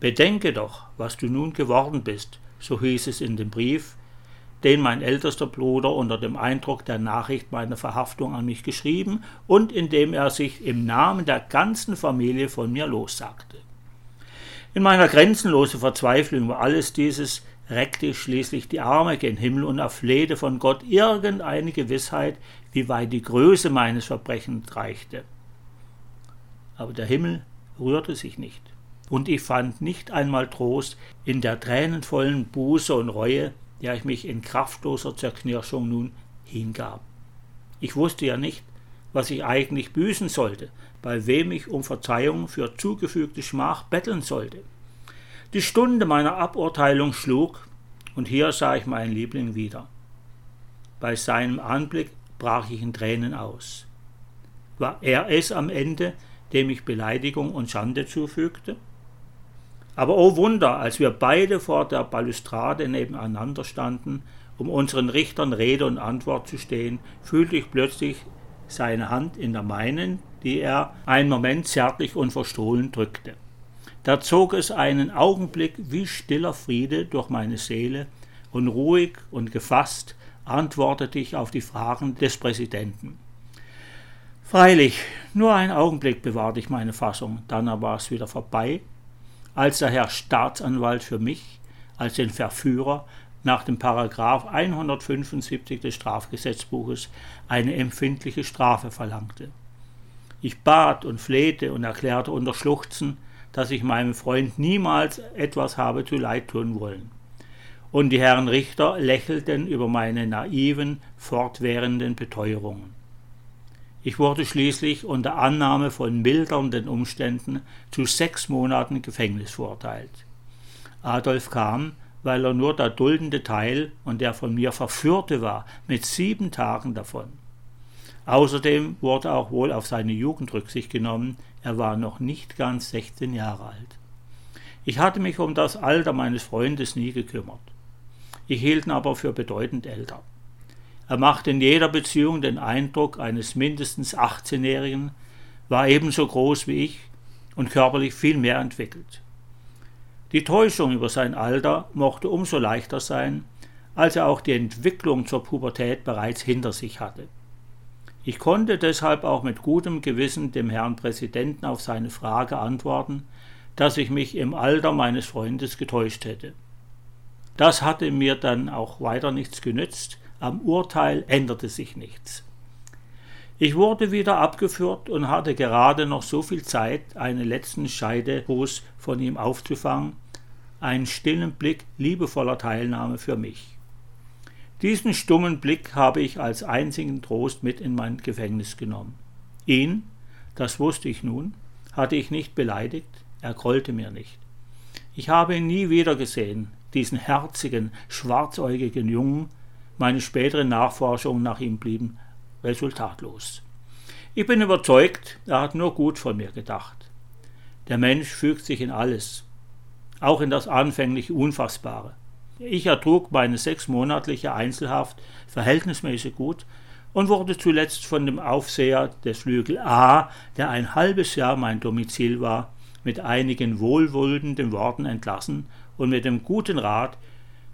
Bedenke doch, was du nun geworden bist, so hieß es in dem Brief, den mein ältester Bruder unter dem Eindruck der Nachricht meiner Verhaftung an mich geschrieben und in dem er sich im Namen der ganzen Familie von mir lossagte. In meiner grenzenlosen Verzweiflung über alles dieses reckte ich schließlich die Arme gen Himmel und erflehte von Gott irgendeine Gewissheit, wie weit die Größe meines Verbrechens reichte. Aber der Himmel rührte sich nicht, und ich fand nicht einmal Trost in der tränenvollen Buße und Reue, der ich mich in kraftloser Zerknirschung nun hingab. Ich wusste ja nicht, was ich eigentlich büßen sollte, bei wem ich um Verzeihung für zugefügte Schmach betteln sollte. Die Stunde meiner Aburteilung schlug, und hier sah ich meinen Liebling wieder. Bei seinem Anblick brach ich in Tränen aus. War er es am Ende, dem ich Beleidigung und Schande zufügte? Aber oh Wunder, als wir beide vor der Balustrade nebeneinander standen, um unseren Richtern Rede und Antwort zu stehen, fühlte ich plötzlich seine Hand in der meinen, die er einen Moment zärtlich und verstohlen drückte. Da zog es einen Augenblick wie stiller Friede durch meine Seele, und ruhig und gefasst antwortete ich auf die Fragen des Präsidenten. Freilich, nur einen Augenblick bewahrte ich meine Fassung, dann aber war es wieder vorbei, als der Herr Staatsanwalt für mich, als den Verführer, nach dem Paragraph 175 des Strafgesetzbuches eine empfindliche Strafe verlangte. Ich bat und flehte und erklärte unter Schluchzen, dass ich meinem Freund niemals etwas habe zu Leid tun wollen. und die Herren Richter lächelten über meine naiven, fortwährenden Beteuerungen. Ich wurde schließlich unter Annahme von mildernden Umständen zu sechs Monaten Gefängnis verurteilt. Adolf kam, weil er nur der duldende Teil und der von mir Verführte war, mit sieben Tagen davon. Außerdem wurde auch wohl auf seine Jugend Rücksicht genommen, er war noch nicht ganz 16 Jahre alt. Ich hatte mich um das Alter meines Freundes nie gekümmert. Ich hielt ihn aber für bedeutend älter. Er machte in jeder Beziehung den Eindruck eines mindestens 18-Jährigen, war ebenso groß wie ich und körperlich viel mehr entwickelt. Die Täuschung über sein Alter mochte umso leichter sein, als er auch die Entwicklung zur Pubertät bereits hinter sich hatte. Ich konnte deshalb auch mit gutem Gewissen dem Herrn Präsidenten auf seine Frage antworten, dass ich mich im Alter meines Freundes getäuscht hätte. Das hatte mir dann auch weiter nichts genützt, am Urteil änderte sich nichts. Ich wurde wieder abgeführt und hatte gerade noch so viel Zeit, einen letzten Scheidegruß von ihm aufzufangen, einen stillen Blick liebevoller Teilnahme für mich. Diesen stummen Blick habe ich als einzigen Trost mit in mein Gefängnis genommen. Ihn, das wusste ich nun, hatte ich nicht beleidigt, er grollte mir nicht. Ich habe ihn nie wieder gesehen, diesen herzigen, schwarzäugigen Jungen, meine späteren Nachforschungen nach ihm blieben resultatlos. Ich bin überzeugt, er hat nur gut von mir gedacht. Der Mensch fügt sich in alles, auch in das anfänglich Unfassbare. Ich ertrug meine sechsmonatliche Einzelhaft verhältnismäßig gut und wurde zuletzt von dem Aufseher des Flügel A, der ein halbes Jahr mein Domizil war, mit einigen wohlwollenden Worten entlassen und mit dem guten Rat,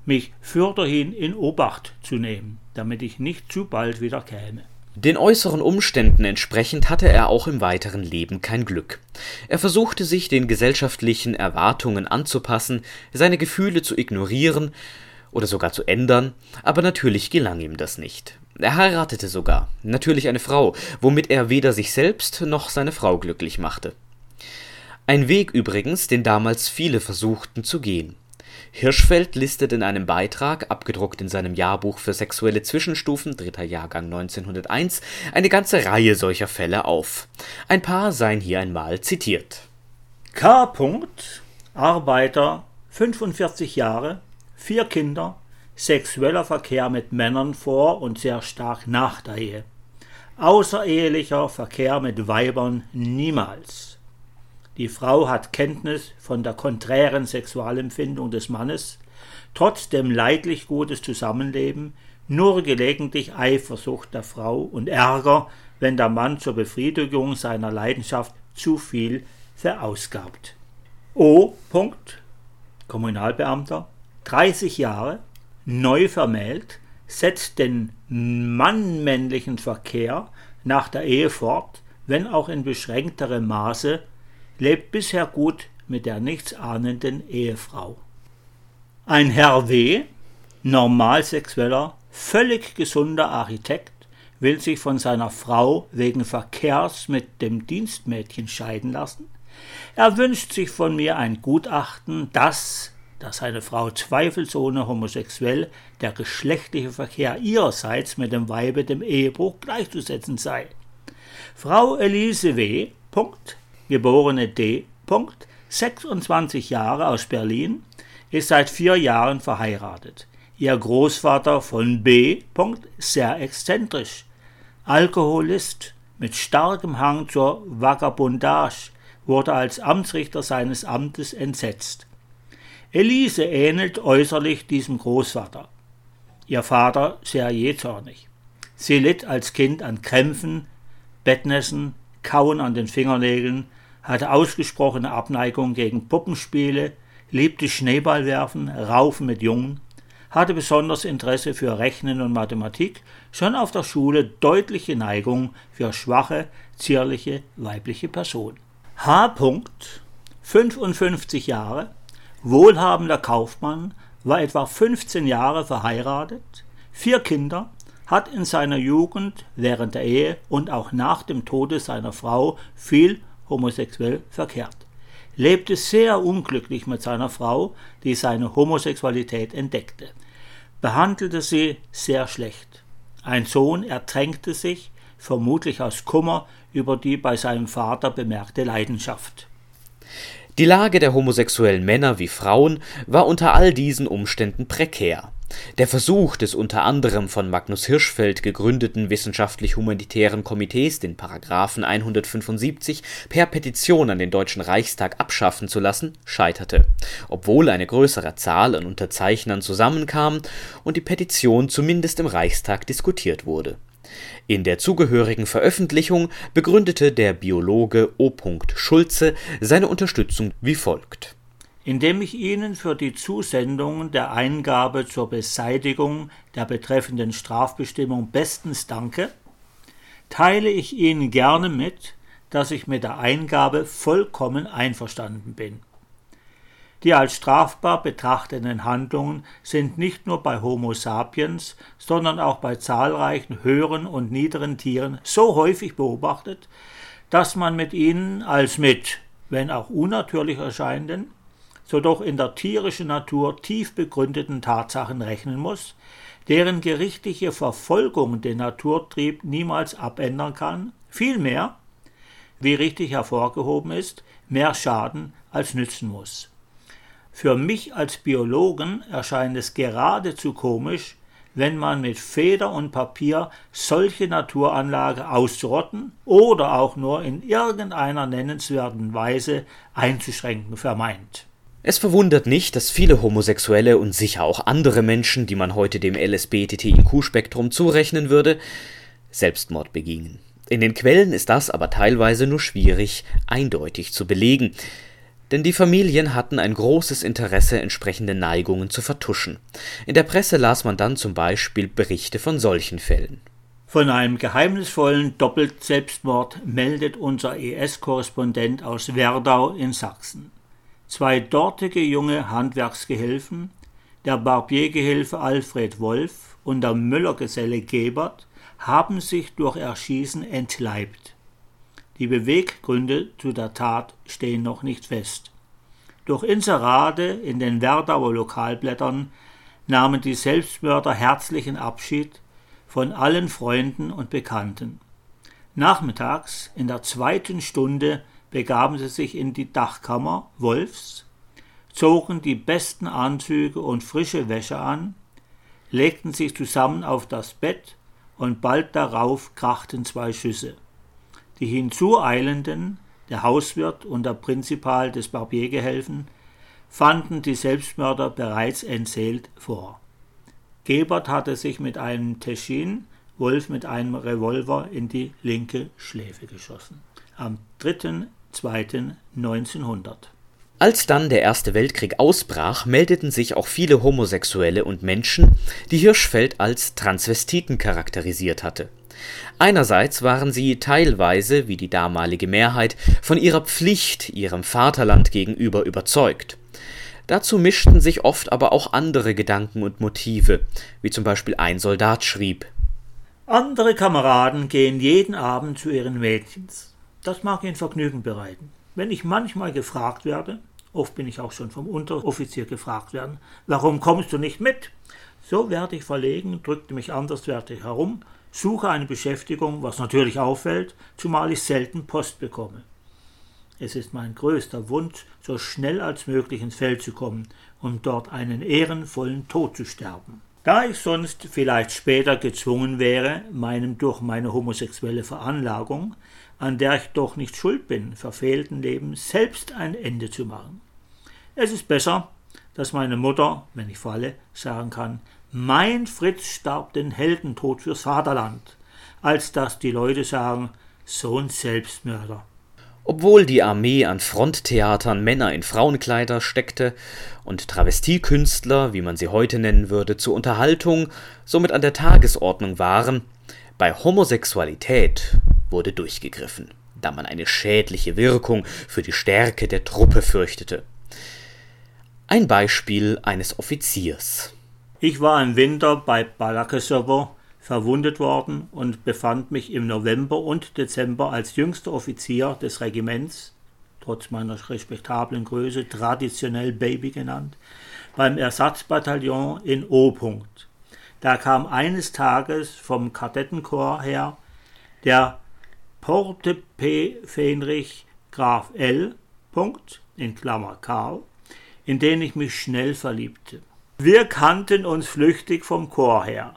mich fürderhin in Obacht zu nehmen, damit ich nicht zu bald wieder käme. Den äußeren Umständen entsprechend hatte er auch im weiteren Leben kein Glück. Er versuchte sich den gesellschaftlichen Erwartungen anzupassen, seine Gefühle zu ignorieren oder sogar zu ändern, aber natürlich gelang ihm das nicht. Er heiratete sogar, natürlich eine Frau, womit er weder sich selbst noch seine Frau glücklich machte. Ein Weg übrigens, den damals viele versuchten zu gehen. Hirschfeld listet in einem Beitrag, abgedruckt in seinem Jahrbuch für sexuelle Zwischenstufen (3. Jahrgang 1901), eine ganze Reihe solcher Fälle auf. Ein paar seien hier einmal zitiert: K. Arbeiter, 45 Jahre, vier Kinder, sexueller Verkehr mit Männern vor und sehr stark nach der Ehe. Außerehelicher Verkehr mit Weibern niemals die Frau hat Kenntnis von der konträren Sexualempfindung des Mannes, trotzdem leidlich gutes Zusammenleben, nur gelegentlich Eifersucht der Frau und Ärger, wenn der Mann zur Befriedigung seiner Leidenschaft zu viel verausgabt. O. Punkt, Kommunalbeamter, 30 Jahre, neu vermählt, setzt den mannmännlichen Verkehr nach der Ehe fort, wenn auch in beschränkterem Maße lebt bisher gut mit der nichtsahnenden Ehefrau. Ein Herr W., normalsexueller, völlig gesunder Architekt, will sich von seiner Frau wegen Verkehrs mit dem Dienstmädchen scheiden lassen. Er wünscht sich von mir ein Gutachten, dass, da seine Frau zweifelsohne homosexuell, der geschlechtliche Verkehr ihrerseits mit dem Weibe dem Ehebruch gleichzusetzen sei. Frau Elise W. Punkt, geborene D. 26 Jahre aus Berlin, ist seit vier Jahren verheiratet. Ihr Großvater von B. sehr exzentrisch, Alkoholist mit starkem Hang zur Vagabundage, wurde als Amtsrichter seines Amtes entsetzt. Elise ähnelt äußerlich diesem Großvater. Ihr Vater sehr jähzornig. Sie litt als Kind an Krämpfen, Bettnässen, Kauen an den Fingernägeln, hatte ausgesprochene Abneigung gegen Puppenspiele, liebte Schneeballwerfen, Raufen mit Jungen, hatte besonders Interesse für Rechnen und Mathematik, schon auf der Schule deutliche Neigung für schwache, zierliche weibliche Personen. H. 55 Jahre, wohlhabender Kaufmann, war etwa 15 Jahre verheiratet, vier Kinder, hat in seiner Jugend, während der Ehe und auch nach dem Tode seiner Frau viel homosexuell verkehrt. lebte sehr unglücklich mit seiner Frau, die seine Homosexualität entdeckte, behandelte sie sehr schlecht. Ein Sohn ertränkte sich, vermutlich aus Kummer über die bei seinem Vater bemerkte Leidenschaft. Die Lage der homosexuellen Männer wie Frauen war unter all diesen Umständen prekär. Der Versuch des unter anderem von Magnus Hirschfeld gegründeten Wissenschaftlich-Humanitären Komitees, den Paragraphen 175 per Petition an den Deutschen Reichstag abschaffen zu lassen, scheiterte, obwohl eine größere Zahl an Unterzeichnern zusammenkam und die Petition zumindest im Reichstag diskutiert wurde. In der zugehörigen Veröffentlichung begründete der Biologe O. Schulze seine Unterstützung wie folgt indem ich Ihnen für die Zusendung der Eingabe zur Beseitigung der betreffenden Strafbestimmung bestens danke, teile ich Ihnen gerne mit, dass ich mit der Eingabe vollkommen einverstanden bin. Die als strafbar betrachteten Handlungen sind nicht nur bei Homo sapiens, sondern auch bei zahlreichen höheren und niederen Tieren so häufig beobachtet, dass man mit ihnen als mit, wenn auch unnatürlich erscheinenden, so doch in der tierischen Natur tief begründeten Tatsachen rechnen muss, deren gerichtliche Verfolgung den Naturtrieb niemals abändern kann, vielmehr, wie richtig hervorgehoben ist, mehr schaden als nützen muss. Für mich als Biologen erscheint es geradezu komisch, wenn man mit Feder und Papier solche Naturanlage auszurotten oder auch nur in irgendeiner nennenswerten Weise einzuschränken vermeint. Es verwundert nicht, dass viele Homosexuelle und sicher auch andere Menschen, die man heute dem LSBTTIQ-Spektrum zurechnen würde, Selbstmord begingen. In den Quellen ist das aber teilweise nur schwierig eindeutig zu belegen, denn die Familien hatten ein großes Interesse, entsprechende Neigungen zu vertuschen. In der Presse las man dann zum Beispiel Berichte von solchen Fällen. Von einem geheimnisvollen Doppelt-Selbstmord meldet unser ES-Korrespondent aus Werdau in Sachsen. Zwei dortige junge Handwerksgehilfen, der Barbiergehilfe Alfred Wolf und der Müllergeselle Gebert, haben sich durch Erschießen entleibt. Die Beweggründe zu der Tat stehen noch nicht fest. Durch Inserate in den Werdauer Lokalblättern nahmen die Selbstmörder herzlichen Abschied von allen Freunden und Bekannten. Nachmittags in der zweiten Stunde begaben sie sich in die Dachkammer Wolfs, zogen die besten Anzüge und frische Wäsche an, legten sich zusammen auf das Bett und bald darauf krachten zwei Schüsse. Die hinzueilenden, der Hauswirt und der Prinzipal des Barbiergehelfen, fanden die Selbstmörder bereits entseelt vor. Gebert hatte sich mit einem Teschin, Wolf mit einem Revolver in die linke Schläfe geschossen. Am 3. 1900. Als dann der Erste Weltkrieg ausbrach, meldeten sich auch viele Homosexuelle und Menschen, die Hirschfeld als Transvestiten charakterisiert hatte. Einerseits waren sie teilweise, wie die damalige Mehrheit, von ihrer Pflicht ihrem Vaterland gegenüber überzeugt. Dazu mischten sich oft aber auch andere Gedanken und Motive, wie zum Beispiel ein Soldat schrieb Andere Kameraden gehen jeden Abend zu ihren Mädchens. Das mag Ihnen Vergnügen bereiten. Wenn ich manchmal gefragt werde, oft bin ich auch schon vom Unteroffizier gefragt werden, warum kommst du nicht mit? So werde ich verlegen, drückte mich anderswertig herum, suche eine Beschäftigung, was natürlich auffällt, zumal ich selten Post bekomme. Es ist mein größter Wunsch, so schnell als möglich ins Feld zu kommen, um dort einen ehrenvollen Tod zu sterben. Da ich sonst vielleicht später gezwungen wäre, meinem durch meine homosexuelle Veranlagung an der ich doch nicht schuld bin, verfehlten Leben selbst ein Ende zu machen. Es ist besser, dass meine Mutter, wenn ich falle, sagen kann, mein Fritz starb den Heldentod fürs Vaterland, als dass die Leute sagen, so ein Selbstmörder. Obwohl die Armee an Fronttheatern Männer in Frauenkleider steckte und Travestiekünstler, wie man sie heute nennen würde, zur Unterhaltung somit an der Tagesordnung waren, bei Homosexualität wurde durchgegriffen, da man eine schädliche Wirkung für die Stärke der Truppe fürchtete. Ein Beispiel eines Offiziers. Ich war im Winter bei Balakesovo verwundet worden und befand mich im November und Dezember als jüngster Offizier des Regiments trotz meiner respektablen Größe traditionell Baby genannt, beim Ersatzbataillon in O. -Punkt. Da kam eines Tages vom Kadettenchor her der Porte P. Fenrich Graf L. Punkt, in Klammer Karl, in den ich mich schnell verliebte. Wir kannten uns flüchtig vom Chor her.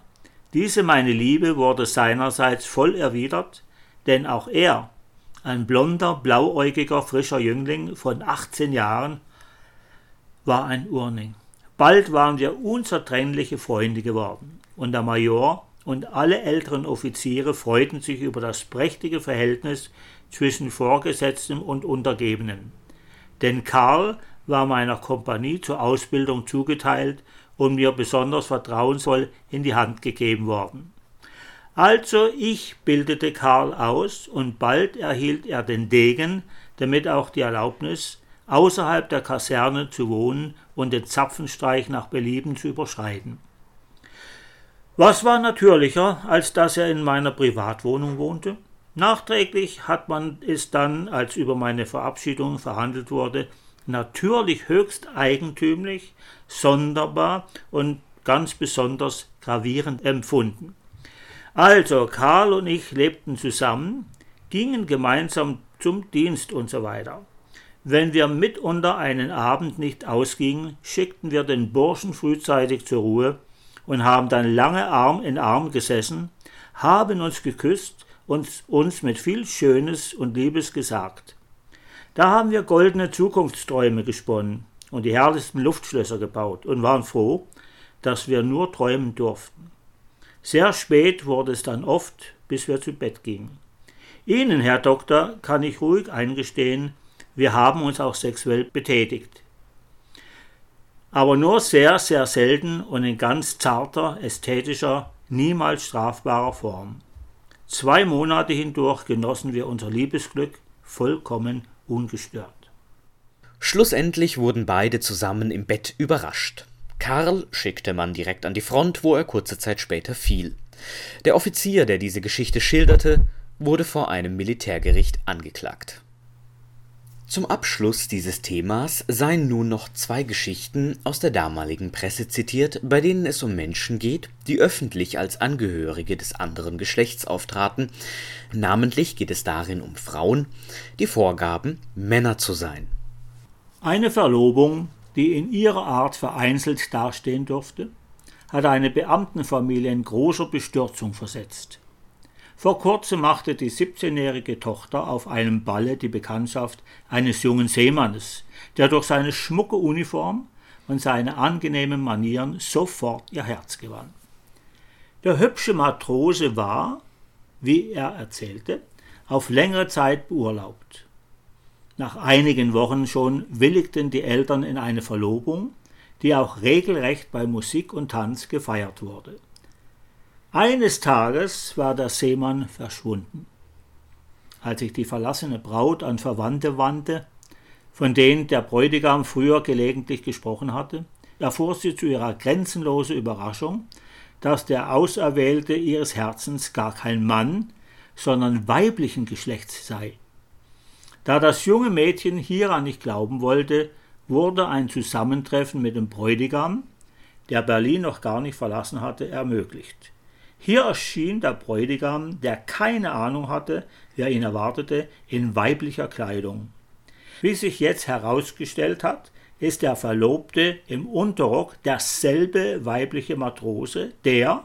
Diese meine Liebe wurde seinerseits voll erwidert, denn auch er, ein blonder, blauäugiger, frischer Jüngling von 18 Jahren, war ein Urning. Bald waren wir unzertrennliche Freunde geworden, und der Major und alle älteren Offiziere freuten sich über das prächtige Verhältnis zwischen Vorgesetztem und Untergebenen. Denn Karl war meiner Kompanie zur Ausbildung zugeteilt und mir besonders vertrauensvoll in die Hand gegeben worden. Also ich bildete Karl aus und bald erhielt er den Degen, damit auch die Erlaubnis, außerhalb der Kaserne zu wohnen und den Zapfenstreich nach Belieben zu überschreiten. Was war natürlicher, als dass er in meiner Privatwohnung wohnte? Nachträglich hat man es dann, als über meine Verabschiedung verhandelt wurde, natürlich höchst eigentümlich, sonderbar und ganz besonders gravierend empfunden. Also, Karl und ich lebten zusammen, gingen gemeinsam zum Dienst und so weiter. Wenn wir mitunter einen Abend nicht ausgingen, schickten wir den Burschen frühzeitig zur Ruhe und haben dann lange Arm in Arm gesessen, haben uns geküsst und uns mit viel Schönes und Liebes gesagt. Da haben wir goldene Zukunftsträume gesponnen und die herrlichsten Luftschlösser gebaut und waren froh, dass wir nur träumen durften. Sehr spät wurde es dann oft, bis wir zu Bett gingen. Ihnen, Herr Doktor, kann ich ruhig eingestehen, wir haben uns auch sexuell betätigt. Aber nur sehr, sehr selten und in ganz zarter, ästhetischer, niemals strafbarer Form. Zwei Monate hindurch genossen wir unser Liebesglück vollkommen ungestört. Schlussendlich wurden beide zusammen im Bett überrascht. Karl schickte man direkt an die Front, wo er kurze Zeit später fiel. Der Offizier, der diese Geschichte schilderte, wurde vor einem Militärgericht angeklagt. Zum Abschluss dieses Themas seien nun noch zwei Geschichten aus der damaligen Presse zitiert, bei denen es um Menschen geht, die öffentlich als Angehörige des anderen Geschlechts auftraten. Namentlich geht es darin um Frauen, die vorgaben, Männer zu sein. Eine Verlobung, die in ihrer Art vereinzelt dastehen durfte, hat eine Beamtenfamilie in großer Bestürzung versetzt. Vor kurzem machte die 17-jährige Tochter auf einem Balle die Bekanntschaft eines jungen Seemannes, der durch seine schmucke Uniform und seine angenehmen Manieren sofort ihr Herz gewann. Der hübsche Matrose war, wie er erzählte, auf längere Zeit beurlaubt. Nach einigen Wochen schon willigten die Eltern in eine Verlobung, die auch regelrecht bei Musik und Tanz gefeiert wurde. Eines Tages war der Seemann verschwunden. Als sich die verlassene Braut an Verwandte wandte, von denen der Bräutigam früher gelegentlich gesprochen hatte, erfuhr sie zu ihrer grenzenlosen Überraschung, dass der Auserwählte ihres Herzens gar kein Mann, sondern weiblichen Geschlechts sei. Da das junge Mädchen hieran nicht glauben wollte, wurde ein Zusammentreffen mit dem Bräutigam, der Berlin noch gar nicht verlassen hatte, ermöglicht. Hier erschien der Bräutigam, der keine Ahnung hatte, wer ihn erwartete, in weiblicher Kleidung. Wie sich jetzt herausgestellt hat, ist der Verlobte im Unterrock derselbe weibliche Matrose, der,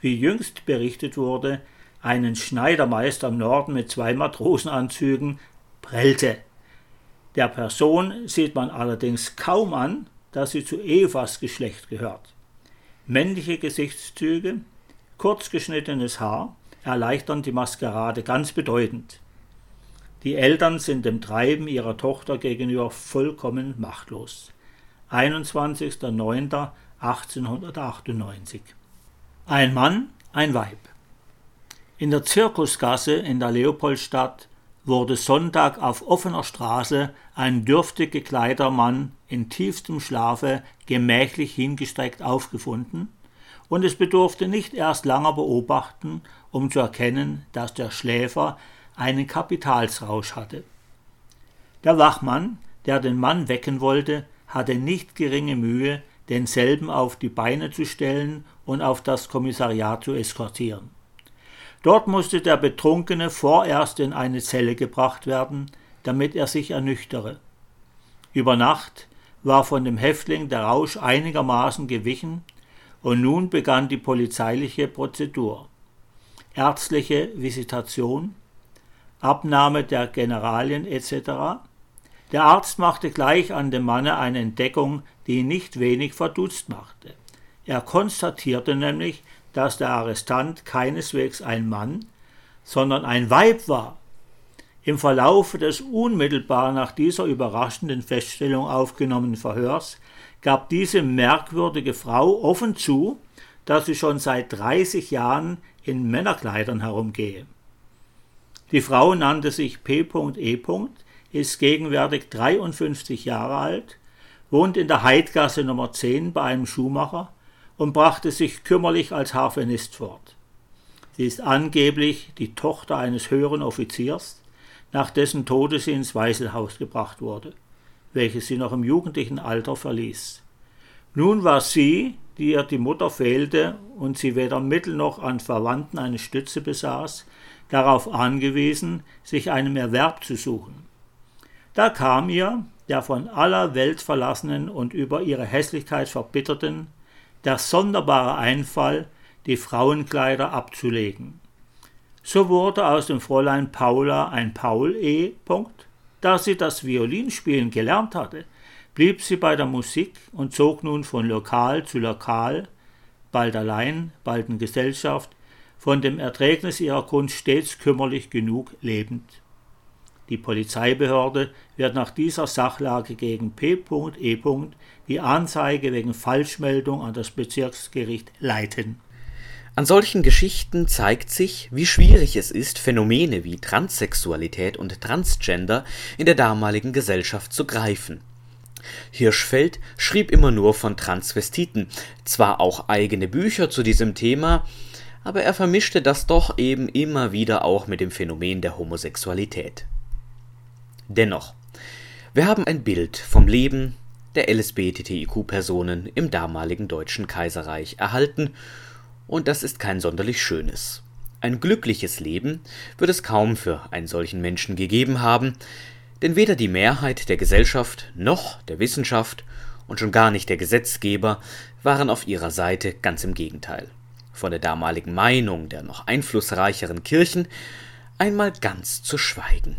wie jüngst berichtet wurde, einen Schneidermeister im Norden mit zwei Matrosenanzügen prellte. Der Person sieht man allerdings kaum an, dass sie zu Evas Geschlecht gehört. Männliche Gesichtszüge, kurz geschnittenes Haar erleichtern die Maskerade ganz bedeutend. Die Eltern sind dem Treiben ihrer Tochter gegenüber vollkommen machtlos. 21.09.1898 Ein Mann, ein Weib. In der Zirkusgasse in der Leopoldstadt wurde Sonntag auf offener Straße ein dürftig gekleideter Mann in tiefstem Schlafe gemächlich hingestreckt aufgefunden und es bedurfte nicht erst langer Beobachten, um zu erkennen, dass der Schläfer einen Kapitalsrausch hatte. Der Wachmann, der den Mann wecken wollte, hatte nicht geringe Mühe, denselben auf die Beine zu stellen und auf das Kommissariat zu eskortieren. Dort musste der Betrunkene vorerst in eine Zelle gebracht werden, damit er sich ernüchtere. Über Nacht war von dem Häftling der Rausch einigermaßen gewichen, und nun begann die polizeiliche Prozedur. Ärztliche Visitation, Abnahme der Generalien etc. Der Arzt machte gleich an dem Manne eine Entdeckung, die ihn nicht wenig verdutzt machte. Er konstatierte nämlich, dass der Arrestant keineswegs ein Mann, sondern ein Weib war. Im Verlaufe des unmittelbar nach dieser überraschenden Feststellung aufgenommenen Verhörs gab diese merkwürdige Frau offen zu, dass sie schon seit 30 Jahren in Männerkleidern herumgehe. Die Frau nannte sich P.E. ist gegenwärtig 53 Jahre alt, wohnt in der Heidgasse Nummer 10 bei einem Schuhmacher und brachte sich kümmerlich als Harfenist fort. Sie ist angeblich die Tochter eines höheren Offiziers, nach dessen Tode sie ins Waiselhaus gebracht wurde, welches sie noch im jugendlichen Alter verließ. Nun war sie, die ihr die Mutter fehlte und sie weder Mittel noch an Verwandten eine Stütze besaß, darauf angewiesen, sich einem Erwerb zu suchen. Da kam ihr, der von aller Welt verlassenen und über ihre Hässlichkeit verbitterten, der sonderbare Einfall, die Frauenkleider abzulegen. So wurde aus dem Fräulein Paula ein Paul E. Da sie das Violinspielen gelernt hatte, blieb sie bei der Musik und zog nun von Lokal zu Lokal, bald allein, bald in Gesellschaft, von dem Erträgnis ihrer Kunst stets kümmerlich genug lebend. Die Polizeibehörde wird nach dieser Sachlage gegen P.E. die Anzeige wegen Falschmeldung an das Bezirksgericht leiten. An solchen Geschichten zeigt sich, wie schwierig es ist, Phänomene wie Transsexualität und Transgender in der damaligen Gesellschaft zu greifen. Hirschfeld schrieb immer nur von Transvestiten, zwar auch eigene Bücher zu diesem Thema, aber er vermischte das doch eben immer wieder auch mit dem Phänomen der Homosexualität. Dennoch, wir haben ein Bild vom Leben der LSBTTIQ-Personen im damaligen Deutschen Kaiserreich erhalten und das ist kein sonderlich schönes. Ein glückliches Leben wird es kaum für einen solchen Menschen gegeben haben, denn weder die Mehrheit der Gesellschaft noch der Wissenschaft und schon gar nicht der Gesetzgeber waren auf ihrer Seite, ganz im Gegenteil. Von der damaligen Meinung der noch einflussreicheren Kirchen einmal ganz zu schweigen.